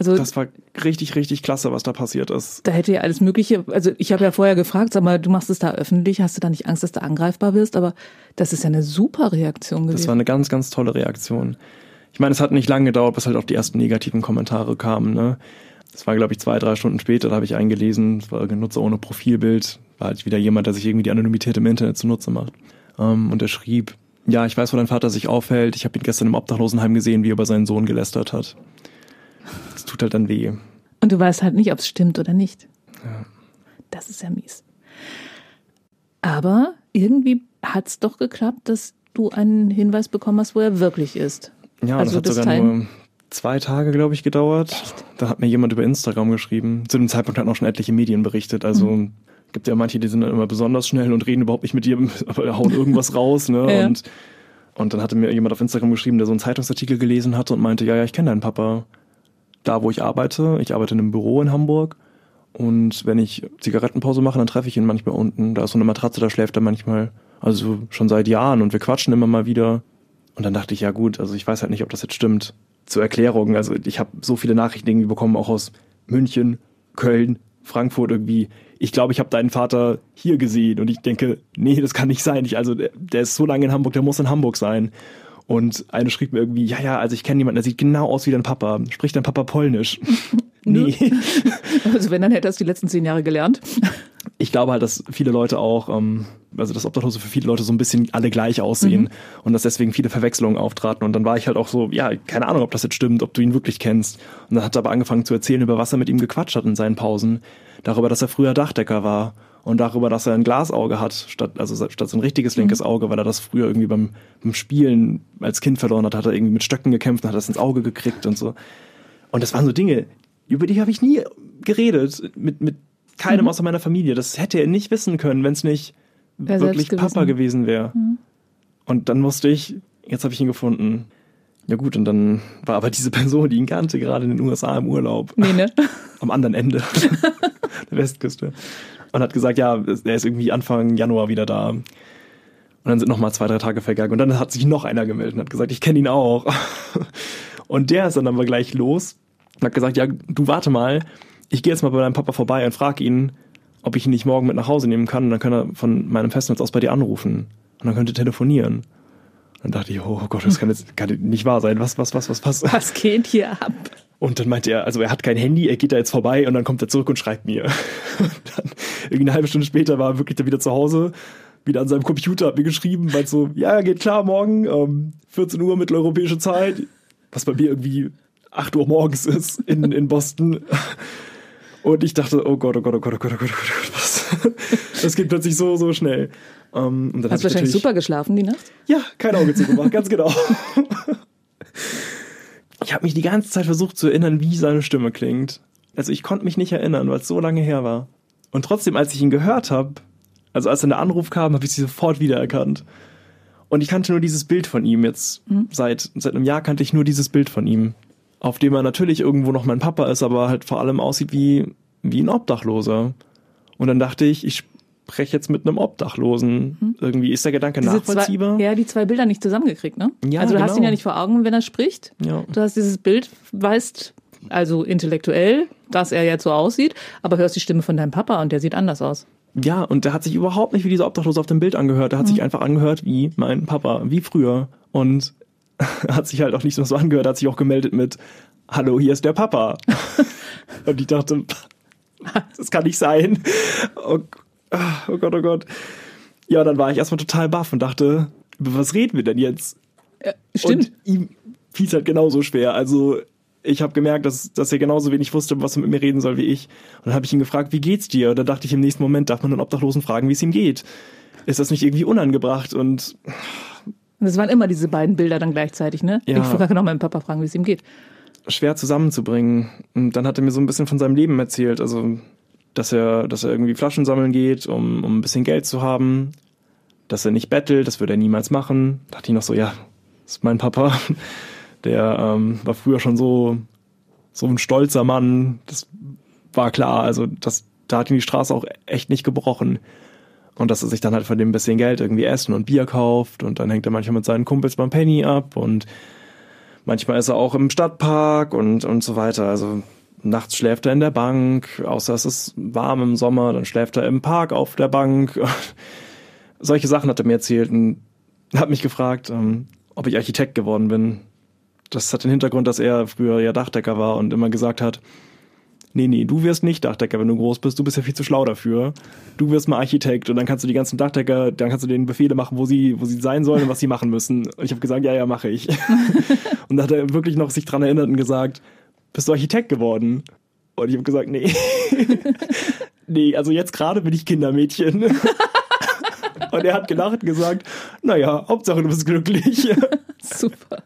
Also das war richtig, richtig klasse, was da passiert ist. Da hätte ja alles Mögliche. Also ich habe ja vorher gefragt, sag mal, du machst es da öffentlich, hast du da nicht Angst, dass du angreifbar wirst? Aber das ist ja eine super Reaktion gewesen. Das war eine ganz, ganz tolle Reaktion. Ich meine, es hat nicht lange gedauert, bis halt auch die ersten negativen Kommentare kamen. Ne? Das war, glaube ich, zwei, drei Stunden später, da habe ich eingelesen, es war ein Nutzer ohne Profilbild, war halt wieder jemand, der sich irgendwie die Anonymität im Internet zunutze macht. Um, und er schrieb, ja, ich weiß, wo dein Vater sich aufhält. Ich habe ihn gestern im Obdachlosenheim gesehen, wie er über seinen Sohn gelästert hat tut halt dann weh. Und du weißt halt nicht, ob es stimmt oder nicht. Ja. Das ist ja mies. Aber irgendwie hat es doch geklappt, dass du einen Hinweis bekommen hast, wo er wirklich ist. Ja, also das hat sogar Teil nur zwei Tage, glaube ich, gedauert. Echt? Da hat mir jemand über Instagram geschrieben. Zu dem Zeitpunkt hatten auch schon etliche Medien berichtet. Also mhm. Gibt ja manche, die sind dann immer besonders schnell und reden überhaupt nicht mit dir, [laughs] aber hauen irgendwas [laughs] raus, ne? Ja. Und, und dann hatte mir jemand auf Instagram geschrieben, der so einen Zeitungsartikel gelesen hatte und meinte, ja, ja, ich kenne deinen Papa. Da, wo ich arbeite, ich arbeite in einem Büro in Hamburg. Und wenn ich Zigarettenpause mache, dann treffe ich ihn manchmal unten. Da ist so eine Matratze, da schläft er manchmal. Also schon seit Jahren und wir quatschen immer mal wieder. Und dann dachte ich, ja gut, also ich weiß halt nicht, ob das jetzt stimmt. Zur Erklärung, also ich habe so viele Nachrichten irgendwie bekommen, auch aus München, Köln, Frankfurt irgendwie. Ich glaube, ich habe deinen Vater hier gesehen und ich denke, nee, das kann nicht sein. Ich, also der, der ist so lange in Hamburg, der muss in Hamburg sein. Und eine schrieb mir irgendwie, ja, ja, also ich kenne jemanden, der sieht genau aus wie dein Papa. Spricht dein Papa Polnisch? [laughs] nee. [laughs] Also wenn, dann hätte er es die letzten zehn Jahre gelernt. ich glaube halt, dass viele Leute auch, ähm, also dass Obdachlose für viele Leute so ein bisschen alle gleich aussehen und dass deswegen viele Verwechslungen auftraten. Und dann war ich halt auch so, ja, keine Ahnung, ob das jetzt stimmt, ob du ihn wirklich kennst. Und dann hat er aber angefangen zu erzählen, über was er mit ihm gequatscht hat in seinen Pausen. Darüber, dass er früher Dachdecker war und darüber, dass er ein Glasauge hat, statt, also statt so ein richtiges linkes Auge, weil er das früher irgendwie beim, beim Spielen als Kind verloren hat, hat er irgendwie mit Stöcken gekämpft und hat das ins Auge gekriegt und so. Und das waren so Dinge, über die habe ich nie geredet, mit, mit keinem außer meiner Familie. Das hätte er nicht wissen können, wenn es nicht Wär wirklich. Papa gewesen wäre. Und dann musste ich, jetzt habe ich ihn gefunden. Ja gut, und dann war aber diese Person, die ihn kannte, gerade in den USA im Urlaub. Nee, ne? [laughs] Am anderen Ende [laughs] der Westküste. Und hat gesagt, ja, er ist irgendwie Anfang Januar wieder da. Und dann sind noch mal zwei, drei Tage vergangen. Und dann hat sich noch einer gemeldet und hat gesagt, ich kenne ihn auch. [laughs] Und der ist dann aber gleich los und hat gesagt, ja, du warte mal, ich gehe jetzt mal bei deinem Papa vorbei und frage ihn, ob ich ihn nicht morgen mit nach Hause nehmen kann. Und dann kann er von meinem Festnetz aus bei dir anrufen. Und dann könnt ihr telefonieren. Dann dachte ich, oh Gott, das kann jetzt kann nicht wahr sein. Was, was, was, was, was? Was geht hier ab? Und dann meinte er, also er hat kein Handy, er geht da jetzt vorbei und dann kommt er zurück und schreibt mir. [laughs] Und dann irgendwie eine halbe Stunde später war er wirklich dann wieder zu Hause, wieder an seinem Computer, hat mir geschrieben, meint so, ja, geht klar morgen, ähm, 14 Uhr mitteleuropäische Zeit, was bei mir irgendwie 8 Uhr morgens ist in, in Boston. Und ich dachte, oh Gott, oh Gott, oh Gott, oh Gott, oh Gott, oh Gott, oh Gott was? Das geht plötzlich so, so schnell. Ähm, und dann Hast ich wahrscheinlich super geschlafen die Nacht? ja, kein Auge zugemacht, ganz genau. [laughs] Ich habe mich die ganze Zeit versucht zu erinnern, wie seine Stimme klingt. Also ich konnte mich nicht erinnern, weil es so lange her war. Und trotzdem, als ich ihn gehört habe, also als dann der Anruf kam, habe ich sie sofort wiedererkannt. Und ich kannte nur dieses Bild von ihm jetzt. Seit, seit einem Jahr kannte ich nur dieses Bild von ihm. Auf dem er natürlich irgendwo noch mein Papa ist, aber halt vor allem aussieht wie, wie ein Obdachloser. Und dann dachte ich, ich spreche jetzt mit einem Obdachlosen. Irgendwie ist der Gedanke Diese nachvollziehbar. Zwei, ja, die zwei Bilder nicht zusammengekriegt, ne? Ja, also du hast genau. ihn ja nicht vor Augen, wenn er spricht. Ja. Du hast dieses Bild, weißt also intellektuell, dass er jetzt so aussieht, aber hörst die Stimme von deinem Papa und der sieht anders aus. Ja, und der hat sich überhaupt nicht wie dieser Obdachlose auf dem Bild angehört. Der hat sich einfach angehört wie mein Papa, wie früher. Und [laughs] hat sich halt auch nicht so angehört, hat sich auch gemeldet mit Hallo, hier ist der Papa. [laughs] und ich dachte, [laughs] das kann nicht sein. Oh, oh Gott, oh Gott. Ja, dann war ich erstmal total baff und dachte, über was reden wir denn jetzt? Ja, stimmt. Und ihm fiel es halt genauso schwer. Also ich habe gemerkt, dass, dass er genauso wenig wusste, was er mit mir reden soll wie ich. Und dann habe ich ihn gefragt, wie geht's dir? Und dann dachte ich im nächsten Moment, darf man einen Obdachlosen fragen, wie es ihm geht? Ist das nicht irgendwie unangebracht? Und es waren immer diese beiden Bilder dann gleichzeitig, ne? Ja. Ich frage noch meinen Papa fragen, wie es ihm geht. schwer zusammenzubringen. Und dann hat er mir so ein bisschen von seinem Leben erzählt. Also, dass er, dass er irgendwie Flaschen sammeln geht, um, um ein bisschen Geld zu haben. Dass er nicht bettelt, das würde er niemals machen. Da dachte ich noch so, ja, das ist mein Papa. [laughs] Der ähm, war früher schon so, so ein stolzer Mann. Das war klar. Also, das, da hat ihn die Straße auch echt nicht gebrochen. Und dass er sich dann halt von dem bisschen Geld irgendwie Essen und Bier kauft. Und dann hängt er manchmal mit seinen Kumpels beim Penny ab und Manchmal ist er auch im Stadtpark und, und so weiter. Also nachts schläft er in der Bank, außer es ist warm im Sommer, dann schläft er im Park auf der Bank. [laughs] Solche Sachen hat er mir erzählt und hat mich gefragt, ähm, ob ich Architekt geworden bin. Das hat den Hintergrund, dass er früher ja Dachdecker war und immer gesagt hat, nee, nee, du wirst nicht Dachdecker, wenn du groß bist, du bist ja viel zu schlau dafür. Du wirst mal Architekt und dann kannst du die ganzen Dachdecker, dann kannst du denen Befehle machen, wo sie, wo sie sein sollen und was sie machen müssen. Und ich habe gesagt, ja, ja, mache ich. [laughs] und da hat er wirklich noch sich dran erinnert und gesagt, bist du Architekt geworden? Und ich habe gesagt, nee. [laughs] nee, also jetzt gerade bin ich Kindermädchen. [laughs] und er hat gelacht und gesagt, naja, Hauptsache du bist glücklich. [laughs] Super.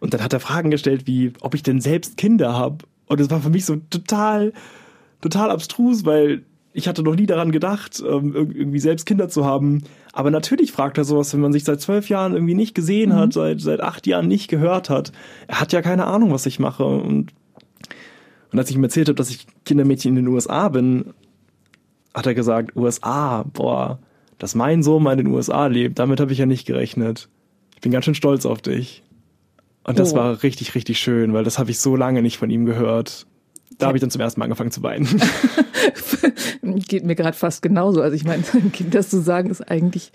Und dann hat er Fragen gestellt, wie, ob ich denn selbst Kinder habe. Und das war für mich so total, total abstrus, weil ich hatte noch nie daran gedacht, ähm, irgendwie selbst Kinder zu haben. Aber natürlich fragt er sowas, wenn man sich seit zwölf Jahren irgendwie nicht gesehen mhm. hat, seit, seit acht Jahren nicht gehört hat. Er hat ja keine Ahnung, was ich mache. Und, und als ich ihm erzählt habe, dass ich Kindermädchen in den USA bin, hat er gesagt, USA, boah, dass mein Sohn mal in den USA lebt, damit habe ich ja nicht gerechnet. Ich bin ganz schön stolz auf dich. Und das oh. war richtig, richtig schön, weil das habe ich so lange nicht von ihm gehört. Da habe ich dann zum ersten Mal angefangen zu weinen. [laughs] Geht mir gerade fast genauso. Also ich meine, ein [laughs] Kind das zu sagen, ist eigentlich,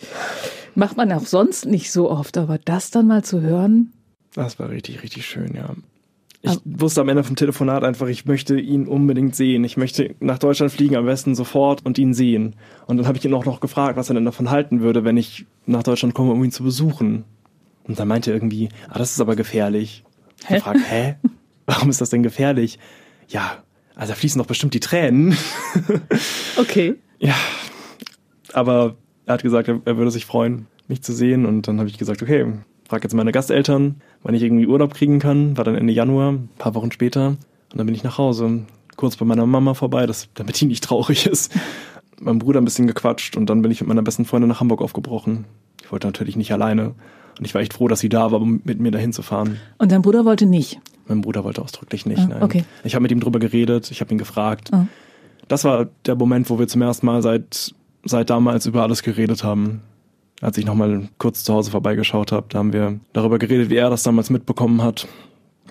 macht man auch sonst nicht so oft, aber das dann mal zu hören. Das war richtig, richtig schön, ja. Ich aber wusste am Ende vom Telefonat einfach, ich möchte ihn unbedingt sehen. Ich möchte nach Deutschland fliegen, am besten sofort und ihn sehen. Und dann habe ich ihn auch noch gefragt, was er denn davon halten würde, wenn ich nach Deutschland komme, um ihn zu besuchen. Und dann meinte er irgendwie, ah, das ist aber gefährlich. Ich hä? gefragt, hä? Warum ist das denn gefährlich? Ja, also da fließen doch bestimmt die Tränen. [laughs] okay. Ja, aber er hat gesagt, er, er würde sich freuen, mich zu sehen. Und dann habe ich gesagt, okay, frag jetzt meine Gasteltern, wann ich irgendwie Urlaub kriegen kann. War dann Ende Januar, ein paar Wochen später. Und dann bin ich nach Hause, kurz bei meiner Mama vorbei, dass, damit die nicht traurig ist. Mein Bruder ein bisschen gequatscht und dann bin ich mit meiner besten Freundin nach Hamburg aufgebrochen. Ich wollte natürlich nicht alleine. Und ich war echt froh, dass sie da war, um mit mir dahin zu fahren. Und dein Bruder wollte nicht? Mein Bruder wollte ausdrücklich nicht. Ah, nein. Okay. Ich habe mit ihm drüber geredet, ich habe ihn gefragt. Ah. Das war der Moment, wo wir zum ersten Mal seit, seit damals über alles geredet haben. Als ich nochmal kurz zu Hause vorbeigeschaut habe, da haben wir darüber geredet, wie er das damals mitbekommen hat.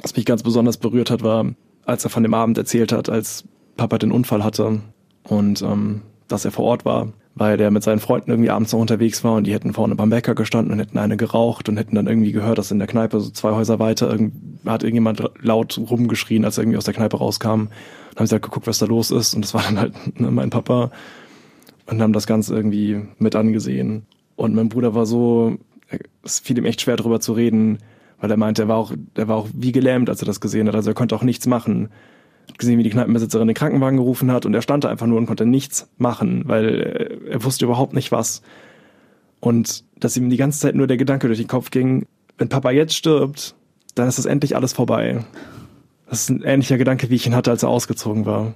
Was mich ganz besonders berührt hat, war, als er von dem Abend erzählt hat, als Papa den Unfall hatte und ähm, dass er vor Ort war weil der mit seinen Freunden irgendwie abends noch unterwegs war und die hätten vorne beim Bäcker gestanden und hätten eine geraucht und hätten dann irgendwie gehört, dass in der Kneipe so zwei Häuser weiter hat irgendjemand laut rumgeschrien, als er irgendwie aus der Kneipe rauskam. Dann haben sie halt geguckt, was da los ist und das war dann halt ne, mein Papa und haben das Ganze irgendwie mit angesehen. Und mein Bruder war so, es fiel ihm echt schwer darüber zu reden, weil er meinte, er war auch, er war auch wie gelähmt, als er das gesehen hat. Also er konnte auch nichts machen gesehen, wie die Kneipenbesitzerin den Krankenwagen gerufen hat und er stand da einfach nur und konnte nichts machen, weil er wusste überhaupt nicht was. Und dass ihm die ganze Zeit nur der Gedanke durch den Kopf ging, wenn Papa jetzt stirbt, dann ist das endlich alles vorbei. Das ist ein ähnlicher Gedanke, wie ich ihn hatte, als er ausgezogen war.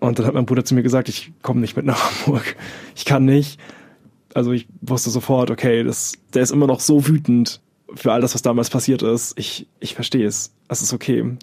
Und dann hat mein Bruder zu mir gesagt, ich komme nicht mit nach [laughs] Hamburg. Ich kann nicht. Also ich wusste sofort, okay, das, der ist immer noch so wütend für all das, was damals passiert ist. Ich, ich verstehe es. Es ist okay.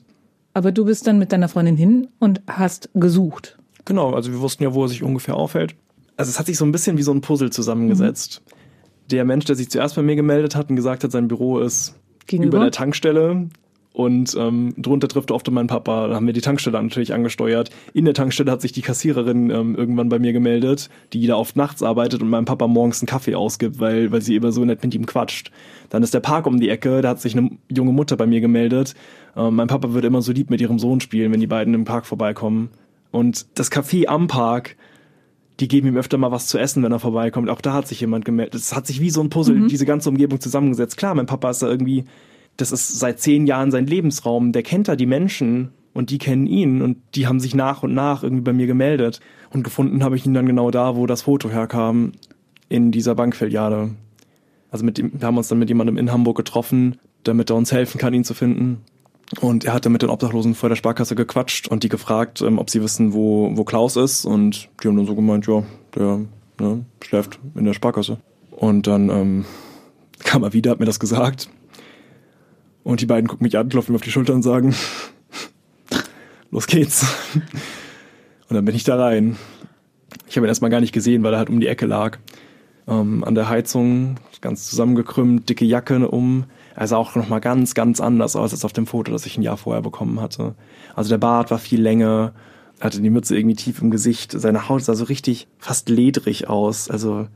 Aber du bist dann mit deiner Freundin hin und hast gesucht. Genau, also wir wussten ja, wo er sich ungefähr aufhält. Also es hat sich so ein bisschen wie so ein Puzzle zusammengesetzt. Mhm. Der Mensch, der sich zuerst bei mir gemeldet hat und gesagt hat, sein Büro ist Gegenüber? über der Tankstelle, und ähm, drunter trifft oft meinen Papa. Da haben wir die Tankstelle natürlich angesteuert. In der Tankstelle hat sich die Kassiererin ähm, irgendwann bei mir gemeldet, die da oft nachts arbeitet und meinem Papa morgens einen Kaffee ausgibt, weil, weil sie immer so nett mit ihm quatscht. Dann ist der Park um die Ecke, da hat sich eine junge Mutter bei mir gemeldet. Ähm, mein Papa würde immer so lieb mit ihrem Sohn spielen, wenn die beiden im Park vorbeikommen. Und das Café am Park, die geben ihm öfter mal was zu essen, wenn er vorbeikommt. Auch da hat sich jemand gemeldet. Es hat sich wie so ein Puzzle, mhm. diese ganze Umgebung zusammengesetzt. Klar, mein Papa ist da irgendwie das ist seit zehn Jahren sein Lebensraum. Der kennt da die Menschen und die kennen ihn und die haben sich nach und nach irgendwie bei mir gemeldet. Und gefunden habe ich ihn dann genau da, wo das Foto herkam, in dieser Bankfiliale. Also mit dem, wir haben uns dann mit jemandem in Hamburg getroffen, damit er uns helfen kann, ihn zu finden. Und er hatte mit den Obdachlosen vor der Sparkasse gequatscht und die gefragt, ähm, ob sie wissen, wo, wo Klaus ist. Und die haben dann so gemeint, ja, der ne, schläft in der Sparkasse. Und dann ähm, [laughs] kam er wieder, hat mir das gesagt. Und die beiden gucken mich an, klopfen mir auf die Schulter und sagen, los geht's. Und dann bin ich da rein. Ich habe ihn erstmal gar nicht gesehen, weil er halt um die Ecke lag. Ähm, an der Heizung, ganz zusammengekrümmt, dicke Jacke um. Er sah auch nochmal ganz, ganz anders aus als auf dem Foto, das ich ein Jahr vorher bekommen hatte. Also der Bart war viel länger, er hatte die Mütze irgendwie tief im Gesicht. Seine Haut sah so richtig fast ledrig aus. Also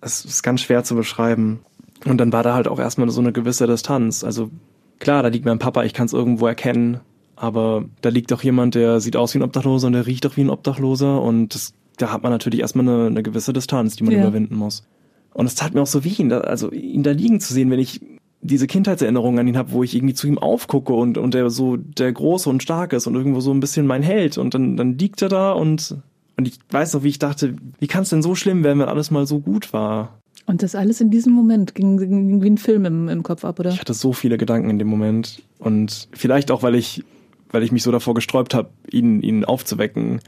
es ist ganz schwer zu beschreiben. Und dann war da halt auch erstmal so eine gewisse Distanz. Also klar, da liegt mein Papa, ich kann es irgendwo erkennen, aber da liegt auch jemand, der sieht aus wie ein Obdachloser und der riecht auch wie ein Obdachloser und das, da hat man natürlich erstmal eine, eine gewisse Distanz, die man ja. überwinden muss. Und es tat mir auch so weh, ihn da, also ihn da liegen zu sehen, wenn ich diese Kindheitserinnerungen an ihn habe, wo ich irgendwie zu ihm aufgucke und, und der so der Große und Stark ist und irgendwo so ein bisschen mein Held und dann, dann liegt er da und, und ich weiß noch, wie ich dachte, wie kann es denn so schlimm werden, wenn alles mal so gut war? Und das alles in diesem Moment ging, ging wie ein Film im, im Kopf ab, oder? Ich hatte so viele Gedanken in dem Moment. Und vielleicht auch, weil ich, weil ich mich so davor gesträubt habe, ihn, ihn aufzuwecken.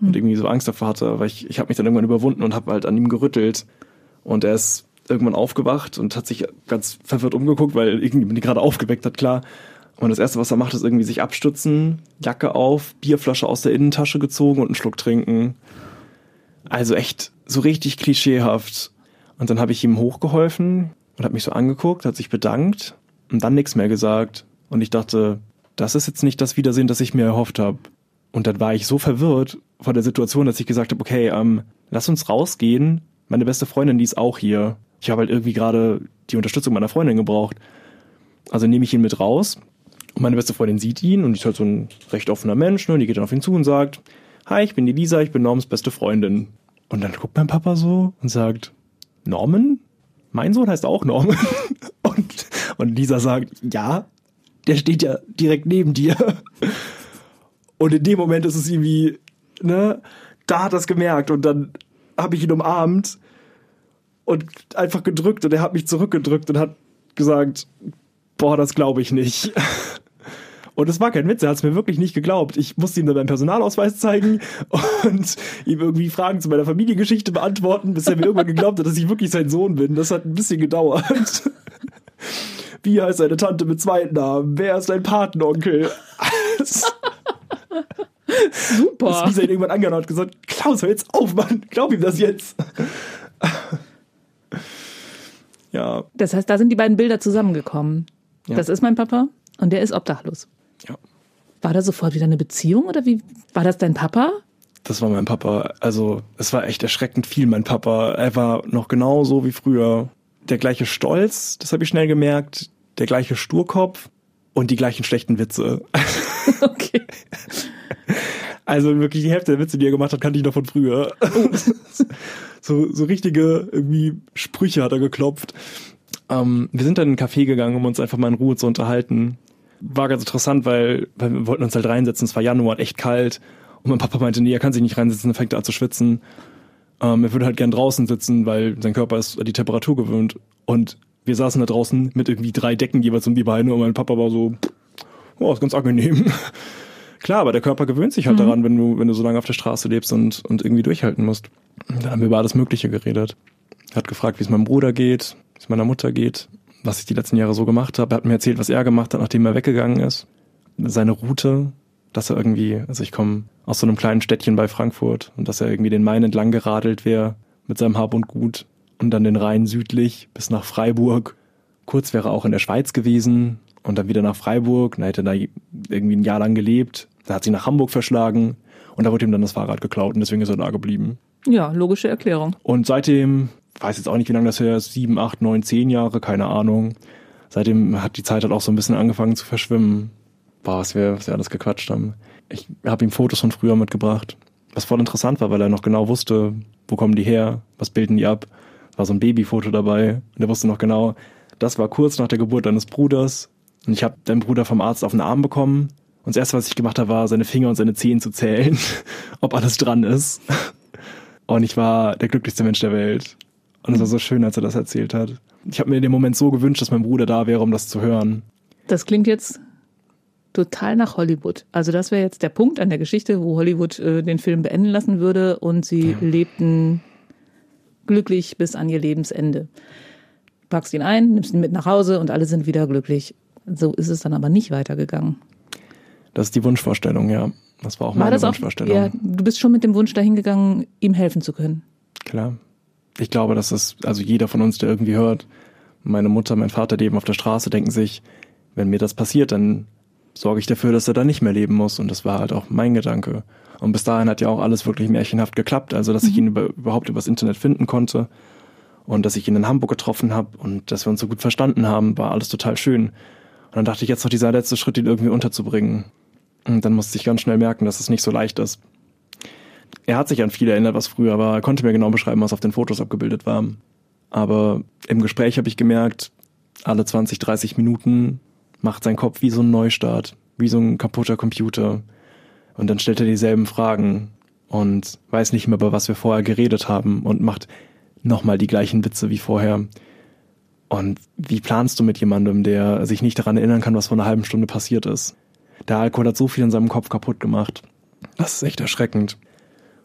und irgendwie so Angst davor hatte. Aber ich, ich habe mich dann irgendwann überwunden und habe halt an ihm gerüttelt. Und er ist irgendwann aufgewacht und hat sich ganz verwirrt umgeguckt, weil irgendwie die gerade aufgeweckt hat, klar. Und das Erste, was er macht, ist irgendwie sich abstützen, Jacke auf, Bierflasche aus der Innentasche gezogen und einen Schluck trinken. Also echt so richtig klischeehaft. Und dann habe ich ihm hochgeholfen und habe mich so angeguckt, hat sich bedankt und dann nichts mehr gesagt. Und ich dachte, das ist jetzt nicht das Wiedersehen, das ich mir erhofft habe. Und dann war ich so verwirrt von der Situation, dass ich gesagt habe, okay, ähm, lass uns rausgehen. Meine beste Freundin, die ist auch hier. Ich habe halt irgendwie gerade die Unterstützung meiner Freundin gebraucht. Also nehme ich ihn mit raus. Und meine beste Freundin sieht ihn und ist halt so ein recht offener Mensch, ne? Die geht dann auf ihn zu und sagt, Hi, ich bin die Lisa, ich bin Normans beste Freundin. Und dann guckt mein Papa so und sagt, Norman? Mein Sohn heißt auch Norman. [laughs] Und, und Lisa sagt, ja, der steht ja direkt neben dir. Und in dem Moment ist es irgendwie, ne, da hat er es gemerkt und dann habe ich ihn umarmt und einfach gedrückt und er hat mich zurückgedrückt und hat gesagt, boah, das glaube ich nicht. [laughs] Und es war kein Witz, er hat es mir wirklich nicht geglaubt. Ich musste ihm dann meinen Personalausweis zeigen [laughs] und ihm irgendwie Fragen zu meiner Familiengeschichte beantworten, bis er mir irgendwann geglaubt hat, dass ich wirklich sein Sohn bin. Das hat ein bisschen gedauert. [laughs] Wie heißt deine Tante mit zweiten Namen? Wer ist dein Patenonkel? Super. Bis Lisa ihn irgendwann angehört und hat gesagt, Klaus, hör jetzt auf, Mann, glaub ihm das jetzt. ja. Das heißt, da sind die beiden Bilder zusammengekommen. Ja. Das ist mein Papa und der ist obdachlos. Ja. War da sofort wieder eine Beziehung oder wie? War das dein Papa? Das war mein Papa. Also, es war echt erschreckend viel mein Papa. Er war noch genauso wie früher. Der gleiche Stolz, das habe ich schnell gemerkt. Der gleiche Sturkopf und die gleichen schlechten Witze. [laughs] Okay. Also wirklich die Hälfte der Witze, die er gemacht hat, kannte ich noch von früher. [laughs] so, so richtige irgendwie Sprüche hat er geklopft. Ähm, wir sind dann in einen Café gegangen, um uns einfach mal in Ruhe zu unterhalten. War ganz interessant, weil, weil wir wollten uns halt reinsetzen. Es war Januar, echt kalt. Und mein Papa meinte, nee, er kann sich nicht reinsetzen, dann fängt er an zu schwitzen. Ähm, er würde halt gern draußen sitzen, weil sein Körper ist an die Temperatur gewöhnt. Und wir saßen da draußen mit irgendwie drei Decken jeweils um die Beine und mein Papa war so, oh, ist ganz angenehm. [laughs] Klar, aber der Körper gewöhnt sich halt daran, wenn du, wenn du so lange auf der Straße lebst und, und irgendwie durchhalten musst. Und dann haben wir über alles Mögliche geredet. Er hat gefragt, wie es meinem Bruder geht, wie es meiner Mutter geht, was ich die letzten Jahre so gemacht habe. Er hat mir erzählt, was er gemacht hat, nachdem er weggegangen ist. Seine Route, dass er irgendwie, also ich komme aus so einem kleinen Städtchen bei Frankfurt und dass er irgendwie den Main entlang geradelt wäre mit seinem Hab und Gut und dann den Rhein südlich bis nach Freiburg. Kurz wäre er auch in der Schweiz gewesen und dann wieder nach Freiburg. Da hätte er da irgendwie ein Jahr lang gelebt. Da hat sich nach Hamburg verschlagen und da wurde ihm dann das Fahrrad geklaut und deswegen ist er da geblieben. Ja, logische Erklärung. Und seitdem, weiß jetzt auch nicht, wie lange das her ist, sieben, acht, neun, zehn Jahre, keine Ahnung. Seitdem hat die Zeit halt auch so ein bisschen angefangen zu verschwimmen. Boah, was wir, was wir alles gequatscht haben. Ich habe ihm Fotos von früher mitgebracht. Was voll interessant war, weil er noch genau wusste, wo kommen die her, was bilden die ab. War so ein Babyfoto dabei und er wusste noch genau, das war kurz nach der Geburt deines Bruders. Und ich habe deinen Bruder vom Arzt auf den Arm bekommen. Und das erste, was ich gemacht habe, war, seine Finger und seine Zehen zu zählen, [laughs] ob alles dran ist. Und ich war der glücklichste Mensch der Welt. Und es war so schön, als er das erzählt hat. Ich habe mir in dem Moment so gewünscht, dass mein Bruder da wäre, um das zu hören. Das klingt jetzt total nach Hollywood. Also das wäre jetzt der Punkt an der Geschichte, wo Hollywood äh, den Film beenden lassen würde und sie lebten glücklich bis an ihr Lebensende. Packst ihn ein, nimmst ihn mit nach Hause und alle sind wieder glücklich. So ist es dann aber nicht weitergegangen. Das ist die Wunschvorstellung, ja. Das war auch War meine das auch? Wunschvorstellung. Ja, du bist schon mit dem Wunsch dahin gegangen, ihm helfen zu können. Klar. Ich glaube, dass es, also jeder von uns, der irgendwie hört, meine Mutter, mein Vater leben auf der Straße, denken sich, wenn mir das passiert, dann sorge ich dafür, dass er da nicht mehr leben muss. Und das war halt auch mein Gedanke. Und bis dahin hat ja auch alles wirklich märchenhaft geklappt. Also, dass ich ihn über, überhaupt übers Internet finden konnte und dass ich ihn in Hamburg getroffen habe und dass wir uns so gut verstanden haben, war alles total schön. Und dann dachte ich, jetzt noch dieser letzte Schritt, ihn irgendwie unterzubringen. Und dann musste ich ganz schnell merken, dass es nicht so leicht ist. Er hat sich an viel erinnert, was früher war. Er konnte mir genau beschreiben, was auf den Fotos abgebildet war. Aber im Gespräch habe ich gemerkt, alle 20, 30 Minuten macht sein Kopf wie so ein Neustart, wie so ein kaputter Computer. Und dann stellt er dieselben Fragen und weiß nicht mehr, über was wir vorher geredet haben und macht nochmal die gleichen Witze wie vorher. Und wie planst du mit jemandem, der sich nicht daran erinnern kann, was vor einer halben Stunde passiert ist? Der Alkohol hat so viel in seinem Kopf kaputt gemacht. Das ist echt erschreckend.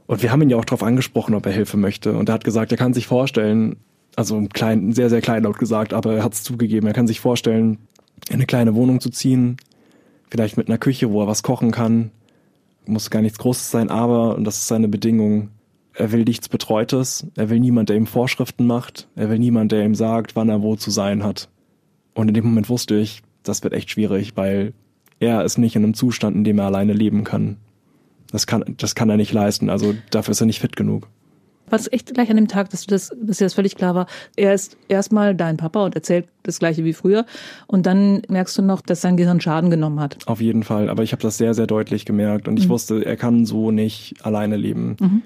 Und wir haben ihn ja auch darauf angesprochen, ob er Hilfe möchte. Und er hat gesagt, er kann sich vorstellen, also klein, sehr, sehr kleinlaut gesagt, aber er hat es zugegeben, er kann sich vorstellen, in eine kleine Wohnung zu ziehen, vielleicht mit einer Küche, wo er was kochen kann. Muss gar nichts Großes sein, aber, und das ist seine Bedingung, er will nichts Betreutes, er will niemand, der ihm Vorschriften macht, er will niemand, der ihm sagt, wann er wo zu sein hat. Und in dem Moment wusste ich, das wird echt schwierig, weil er ist nicht in einem Zustand, in dem er alleine leben kann. Das kann, das kann er nicht leisten, also dafür ist er nicht fit genug. Was echt gleich an dem Tag, dass du das, dass dir das völlig klar war. Er ist erstmal dein Papa und erzählt das Gleiche wie früher. Und dann merkst du noch, dass sein Gehirn Schaden genommen hat. Auf jeden Fall. Aber ich habe das sehr, sehr deutlich gemerkt. Und ich mhm. wusste, er kann so nicht alleine leben. Mhm.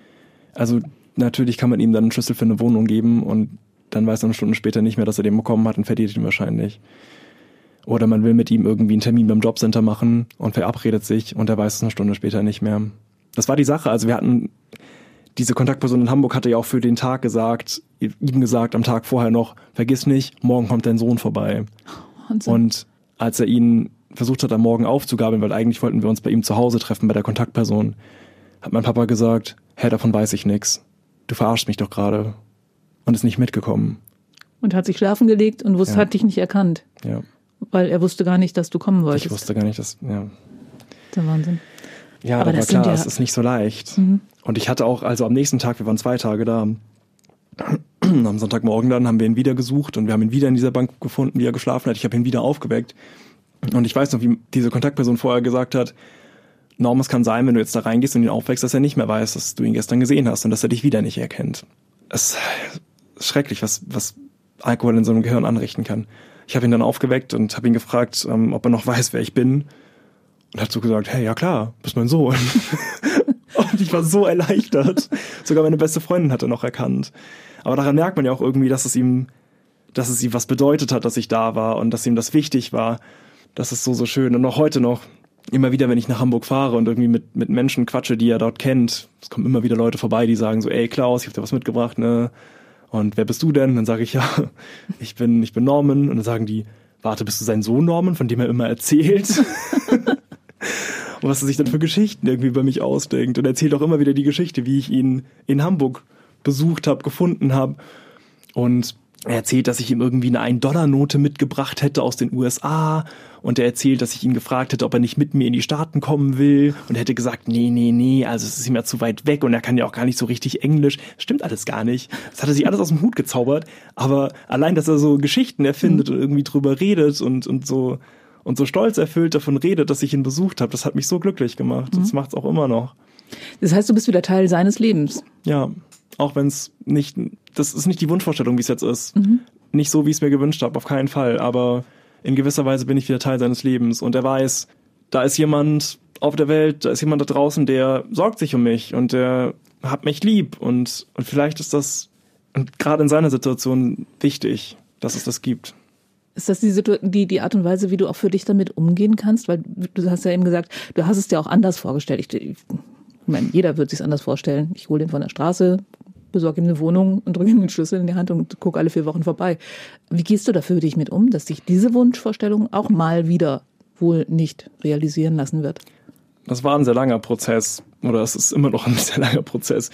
Also natürlich kann man ihm dann einen Schlüssel für eine Wohnung geben und dann weiß er eine Stunde später nicht mehr, dass er den bekommen hat und verliert ihn wahrscheinlich. Oder man will mit ihm irgendwie einen Termin beim Jobcenter machen und verabredet sich und er weiß es eine Stunde später nicht mehr. Das war die Sache. Also wir hatten diese Kontaktperson in Hamburg hatte ja auch für den Tag gesagt, ihm gesagt am Tag vorher noch, vergiss nicht, morgen kommt dein Sohn vorbei. Wahnsinn. Und als er ihn versucht hat, am Morgen aufzugabeln, weil eigentlich wollten wir uns bei ihm zu Hause treffen, bei der Kontaktperson, hat mein Papa gesagt, hä, davon weiß ich nix. Du verarschst mich doch gerade. Und ist nicht mitgekommen. Und hat sich schlafen gelegt und wusste, ja. hat dich nicht erkannt. Ja. Weil er wusste gar nicht, dass du kommen wolltest. Ich wusste gar nicht, dass, ja. Der Wahnsinn. Ja, aber, aber klar, ja es ist nicht so leicht. Mhm. Und ich hatte auch, also am nächsten Tag, wir waren zwei Tage da, am Sonntagmorgen dann haben wir ihn wieder gesucht und wir haben ihn wieder in dieser Bank gefunden, wie er geschlafen hat. Ich habe ihn wieder aufgeweckt. Und ich weiß noch, wie diese Kontaktperson vorher gesagt hat, Norm, es kann sein, wenn du jetzt da reingehst und ihn aufwächst, dass er nicht mehr weiß, dass du ihn gestern gesehen hast und dass er dich wieder nicht erkennt. Es ist schrecklich, was, was Alkohol in so einem Gehirn anrichten kann. Ich habe ihn dann aufgeweckt und habe ihn gefragt, ähm, ob er noch weiß, wer ich bin. Und hat so gesagt, hey, ja klar, bist mein Sohn. [laughs] Und ich war so erleichtert. Sogar meine beste Freundin hat er noch erkannt. Aber daran merkt man ja auch irgendwie, dass es ihm, dass es ihm was bedeutet hat, dass ich da war und dass ihm das wichtig war. Das ist so, so schön. Und auch heute noch, immer wieder, wenn ich nach Hamburg fahre und irgendwie mit, mit Menschen quatsche, die er dort kennt, es kommen immer wieder Leute vorbei, die sagen so, ey Klaus, ich hab dir was mitgebracht, ne? Und wer bist du denn? Dann sage ich, ja, [laughs] ich bin, ich bin Norman. Und dann sagen die, warte, bist du sein Sohn Norman, von dem er immer erzählt? [laughs] [laughs] und was er sich dann für Geschichten irgendwie über mich ausdenkt. Und er erzählt auch immer wieder die Geschichte, wie ich ihn in Hamburg besucht habe, gefunden habe. Und er erzählt, dass ich ihm irgendwie eine 1-Dollar-Note mitgebracht hätte aus den USA. Und er erzählt, dass ich ihn gefragt hätte, ob er nicht mit mir in die Staaten kommen will. Und er hätte gesagt, nee, nee, nee, also es ist ihm ja zu weit weg und er kann ja auch gar nicht so richtig Englisch. Stimmt alles gar nicht. Das hat er sich alles aus dem Hut gezaubert. Aber allein, dass er so Geschichten erfindet mhm. und irgendwie drüber redet und, und so und so stolz erfüllt davon redet, dass ich ihn besucht habe, das hat mich so glücklich gemacht. Mhm. Das macht es auch immer noch. Das heißt, du bist wieder Teil seines Lebens. Ja, auch wenn es nicht, das ist nicht die Wunschvorstellung, wie es jetzt ist. Mhm. Nicht so, wie ich es mir gewünscht habe, auf keinen Fall. Aber in gewisser Weise bin ich wieder Teil seines Lebens und er weiß, da ist jemand auf der Welt, da ist jemand da draußen, der sorgt sich um mich und der hat mich lieb und, und vielleicht ist das gerade in seiner Situation wichtig, dass es das gibt. Ist das die, die, die Art und Weise, wie du auch für dich damit umgehen kannst? Weil du hast ja eben gesagt, du hast es dir auch anders vorgestellt. Ich, ich meine, jeder wird sich anders vorstellen. Ich hole den von der Straße, besorge ihm eine Wohnung und drücke ihm den Schlüssel in die Hand und gucke alle vier Wochen vorbei. Wie gehst du da für dich mit um, dass sich diese Wunschvorstellung auch mal wieder wohl nicht realisieren lassen wird? Das war ein sehr langer Prozess oder es ist immer noch ein [laughs] sehr langer Prozess.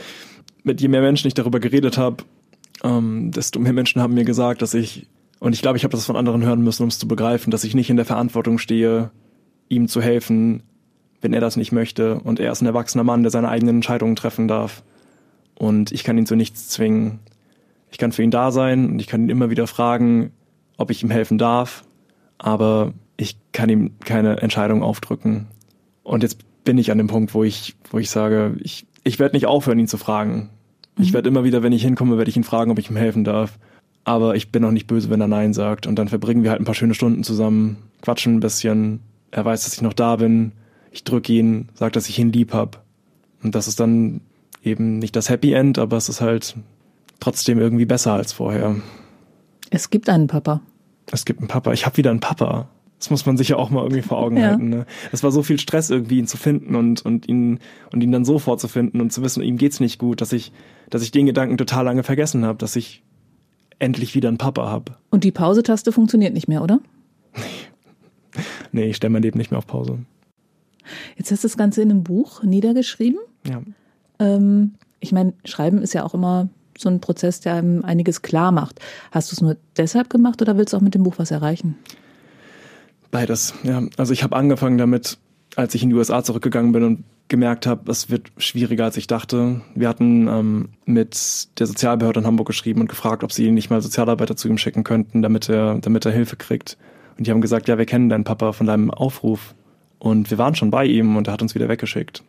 Mit je mehr Menschen ich darüber geredet habe, ähm, desto mehr Menschen haben mir gesagt, dass ich und ich glaube, ich habe das von anderen hören müssen, um es zu begreifen, dass ich nicht in der Verantwortung stehe, ihm zu helfen, wenn er das nicht möchte. Und er ist ein erwachsener Mann, der seine eigenen Entscheidungen treffen darf. Und ich kann ihn zu nichts zwingen. Ich kann für ihn da sein und ich kann ihn immer wieder fragen, ob ich ihm helfen darf. Aber ich kann ihm keine Entscheidung aufdrücken. Und jetzt bin ich an dem Punkt, wo ich, wo ich sage, ich, ich werde nicht aufhören, ihn zu fragen. Mhm. Ich werde immer wieder, wenn ich hinkomme, werde ich ihn fragen, ob ich ihm helfen darf aber ich bin auch nicht böse, wenn er Nein sagt. Und dann verbringen wir halt ein paar schöne Stunden zusammen, quatschen ein bisschen. Er weiß, dass ich noch da bin. Ich drücke ihn, sage, dass ich ihn lieb hab. Und das ist dann eben nicht das Happy End, aber es ist halt trotzdem irgendwie besser als vorher. Es gibt einen Papa. Es gibt einen Papa. Ich habe wieder einen Papa. Das muss man sich ja auch mal irgendwie vor Augen ja. halten. Ne? Es war so viel Stress irgendwie, ihn zu finden und, und ihn und ihn dann so vorzufinden und zu wissen, ihm geht's nicht gut, dass ich, dass ich den Gedanken total lange vergessen habe, dass ich endlich wieder einen Papa habe. Und die Pause-Taste funktioniert nicht mehr, oder? nee, ich stelle mein Leben nicht mehr auf Pause. Jetzt hast du das Ganze in einem Buch niedergeschrieben. Ja. Ähm, ich meine, Schreiben ist ja auch immer so ein Prozess, der einem einiges klar macht. Hast du es nur deshalb gemacht oder willst du auch mit dem Buch was erreichen? Beides, ja. Also ich habe angefangen damit, als ich in die USA zurückgegangen bin und gemerkt habe, es wird schwieriger, als ich dachte. Wir hatten ähm, mit der Sozialbehörde in Hamburg geschrieben und gefragt, ob sie nicht mal Sozialarbeiter zu ihm schicken könnten, damit er, damit er Hilfe kriegt. Und die haben gesagt, ja, wir kennen deinen Papa von deinem Aufruf. Und wir waren schon bei ihm und er hat uns wieder weggeschickt.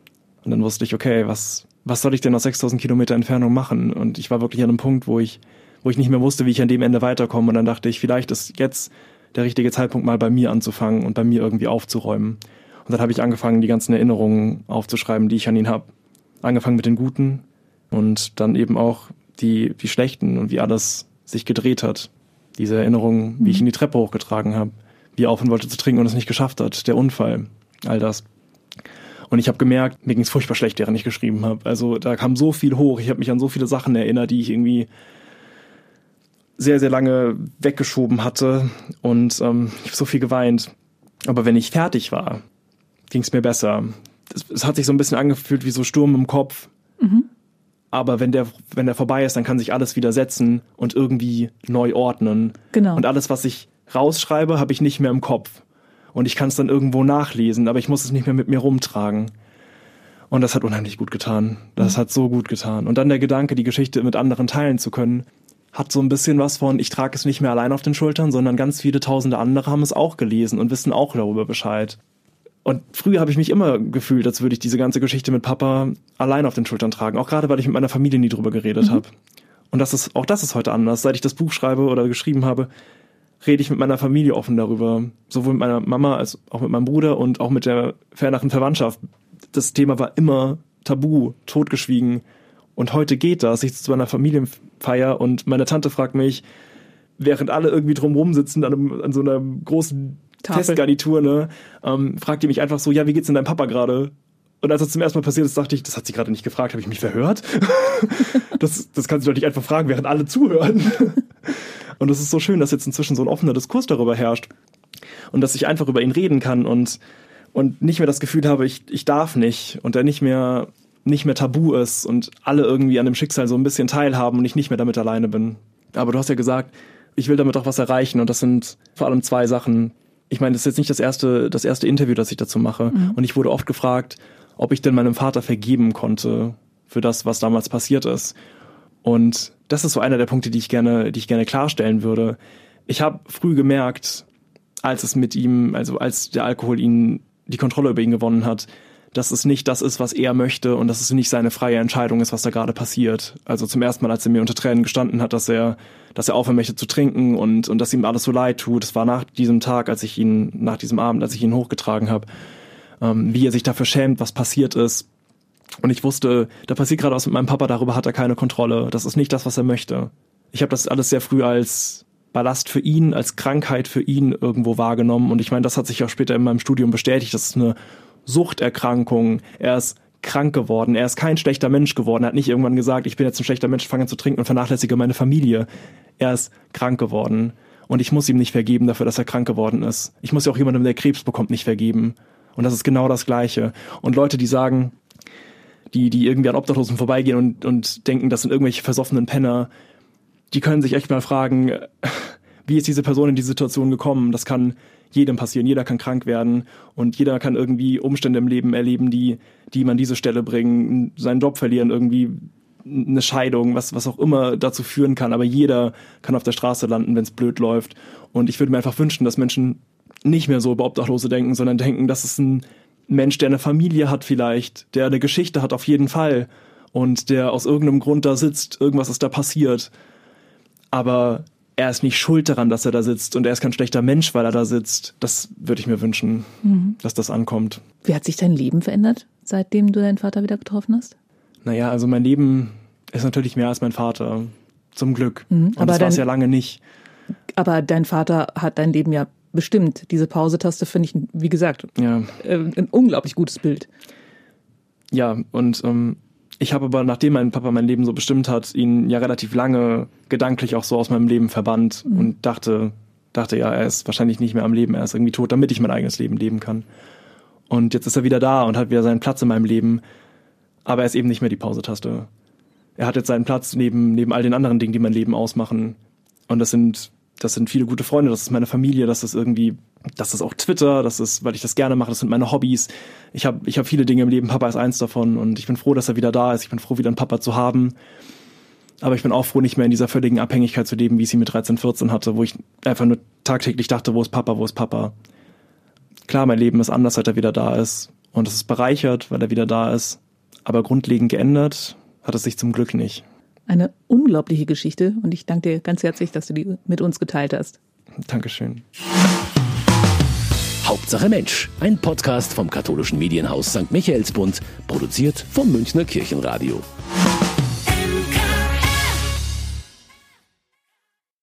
Und dann wusste ich, okay, was, was soll ich denn aus 6000 Kilometer Entfernung machen? Und ich war wirklich an einem Punkt, wo ich, wo ich nicht mehr wusste, wie ich an dem Ende weiterkomme. Und dann dachte ich, vielleicht ist jetzt der richtige Zeitpunkt, mal bei mir anzufangen und bei mir irgendwie aufzuräumen. Und dann habe ich angefangen, die ganzen Erinnerungen aufzuschreiben, die ich an ihn habe. Angefangen mit den guten und dann eben auch die, die schlechten und wie alles sich gedreht hat. Diese Erinnerungen, wie ich ihn die Treppe hochgetragen habe, wie er aufhören wollte zu trinken und es nicht geschafft hat, der Unfall, all das. Und ich habe gemerkt, mir ging es furchtbar schlecht, während ich geschrieben habe. Also da kam so viel hoch. Ich habe mich an so viele Sachen erinnert, die ich irgendwie sehr, sehr lange weggeschoben hatte und ähm, ich habe so viel geweint. Aber wenn ich fertig war, ging es mir besser. Es, es, hat sich so ein bisschen angefühlt wie so Sturm im Kopf. Mhm. Aber wenn der, wenn der vorbei ist, dann kann sich alles wieder setzen und irgendwie neu ordnen. Genau. Und alles, was ich rausschreibe, habe ich nicht mehr im Kopf. Und ich kann es dann irgendwo nachlesen, aber ich muss es nicht mehr mit mir rumtragen. Und das hat unheimlich gut getan. Das mhm. hat so gut getan. Und dann der Gedanke, die Geschichte mit anderen teilen zu können, hat so ein bisschen was von, ich trage es nicht mehr allein auf den Schultern, sondern ganz viele tausende andere haben es auch gelesen und wissen auch darüber Bescheid. Und früher habe ich mich immer gefühlt, als würde ich diese ganze Geschichte mit Papa allein auf den Schultern tragen. Auch gerade, weil ich mit meiner Familie nie drüber geredet mhm. habe. Und das ist, auch das ist heute anders. Seit ich das Buch schreibe oder geschrieben habe, rede ich mit meiner Familie offen darüber. Sowohl mit meiner Mama als auch mit meinem Bruder und auch mit der fernachen Verwandtschaft. Das Thema war immer tabu, totgeschwiegen. Und heute geht das. Ich sitze zu meiner Familienfeier und meine Tante fragt mich, während alle irgendwie drumherum sitzen an, einem, an so einer großen Tafel. Festgarnitur, ne, ähm, fragt die mich einfach so, ja, wie geht's denn deinem Papa gerade? Und als das zum ersten Mal passiert ist, dachte ich, das hat sie gerade nicht gefragt, habe ich mich verhört? [laughs] das, das kann sie doch nicht einfach fragen, während alle zuhören. [laughs] und es ist so schön, dass jetzt inzwischen so ein offener Diskurs darüber herrscht. Und dass ich einfach über ihn reden kann und, und nicht mehr das Gefühl habe, ich, ich darf nicht. Und er nicht mehr, nicht mehr tabu ist und alle irgendwie an dem Schicksal so ein bisschen teilhaben und ich nicht mehr damit alleine bin. Aber du hast ja gesagt, ich will damit auch was erreichen und das sind vor allem zwei Sachen ich meine, das ist jetzt nicht das erste, das erste Interview, das ich dazu mache. Mhm. Und ich wurde oft gefragt, ob ich denn meinem Vater vergeben konnte für das, was damals passiert ist. Und das ist so einer der Punkte, die ich gerne, die ich gerne klarstellen würde. Ich habe früh gemerkt, als es mit ihm, also als der Alkohol ihn die Kontrolle über ihn gewonnen hat, dass es nicht das ist, was er möchte und dass es nicht seine freie Entscheidung ist, was da gerade passiert. Also zum ersten Mal, als er mir unter Tränen gestanden hat, dass er, dass er aufhören möchte zu trinken und, und dass ihm alles so leid tut. Es war nach diesem Tag, als ich ihn, nach diesem Abend, als ich ihn hochgetragen habe, ähm, wie er sich dafür schämt, was passiert ist. Und ich wusste, da passiert gerade was mit meinem Papa, darüber hat er keine Kontrolle. Das ist nicht das, was er möchte. Ich habe das alles sehr früh als Ballast für ihn, als Krankheit für ihn irgendwo wahrgenommen. Und ich meine, das hat sich auch später in meinem Studium bestätigt, dass es eine Suchterkrankungen, er ist krank geworden, er ist kein schlechter Mensch geworden, er hat nicht irgendwann gesagt, ich bin jetzt ein schlechter Mensch, fange an zu trinken und vernachlässige meine Familie. Er ist krank geworden und ich muss ihm nicht vergeben dafür, dass er krank geworden ist. Ich muss ja auch jemandem, der Krebs bekommt, nicht vergeben. Und das ist genau das Gleiche. Und Leute, die sagen, die, die irgendwie an Obdachlosen vorbeigehen und, und denken, das sind irgendwelche versoffenen Penner, die können sich echt mal fragen, [laughs] wie ist diese Person in die Situation gekommen? Das kann jedem passieren. Jeder kann krank werden und jeder kann irgendwie Umstände im Leben erleben, die, die ihm an diese Stelle bringen, seinen Job verlieren, irgendwie eine Scheidung, was, was auch immer dazu führen kann. Aber jeder kann auf der Straße landen, wenn es blöd läuft. Und ich würde mir einfach wünschen, dass Menschen nicht mehr so über Obdachlose denken, sondern denken, dass es ein Mensch, der eine Familie hat vielleicht, der eine Geschichte hat auf jeden Fall und der aus irgendeinem Grund da sitzt, irgendwas ist da passiert. Aber er ist nicht schuld daran, dass er da sitzt und er ist kein schlechter Mensch, weil er da sitzt. Das würde ich mir wünschen, mhm. dass das ankommt. Wie hat sich dein Leben verändert, seitdem du deinen Vater wieder getroffen hast? Naja, also mein Leben ist natürlich mehr als mein Vater. Zum Glück. Mhm, und das war es ja lange nicht. Aber dein Vater hat dein Leben ja bestimmt. Diese Pausetaste finde ich, wie gesagt, ja. Äh, ein unglaublich gutes Bild. Ja, und ähm, ich habe aber, nachdem mein Papa mein Leben so bestimmt hat, ihn ja relativ lange gedanklich auch so aus meinem Leben verbannt mhm. und dachte, dachte ja, er ist wahrscheinlich nicht mehr am Leben, er ist irgendwie tot, damit ich mein eigenes Leben leben kann. Und jetzt ist er wieder da und hat wieder seinen Platz in meinem Leben. aber er ist eben nicht mehr die Pause-Taste. Er hat jetzt seinen Platz neben, neben all den anderen Dingen, die mein Leben ausmachen. Und das sind, das sind viele gute Freunde, das ist meine Familie, das ist irgendwie, das ist auch Twitter, das ist, weil ich das gerne mache, das sind meine Hobbys. Ich habe ich hab viele Dinge im Leben, Papa ist eins davon und ich bin froh, dass er wieder da ist. Ich bin froh, wieder einen Papa zu haben. Aber ich bin auch froh, nicht mehr in dieser völligen Abhängigkeit zu leben, wie ich sie mit 13, 14 hatte, wo ich einfach nur tagtäglich dachte, wo ist Papa, wo ist Papa. Klar, mein Leben ist anders, seit er wieder da ist. Und es ist bereichert, weil er wieder da ist. Aber grundlegend geändert hat es sich zum Glück nicht. Eine unglaubliche Geschichte und ich danke dir ganz herzlich, dass du die mit uns geteilt hast. Dankeschön. Hauptsache Mensch, ein Podcast vom katholischen Medienhaus St. Michaelsbund, produziert vom Münchner Kirchenradio.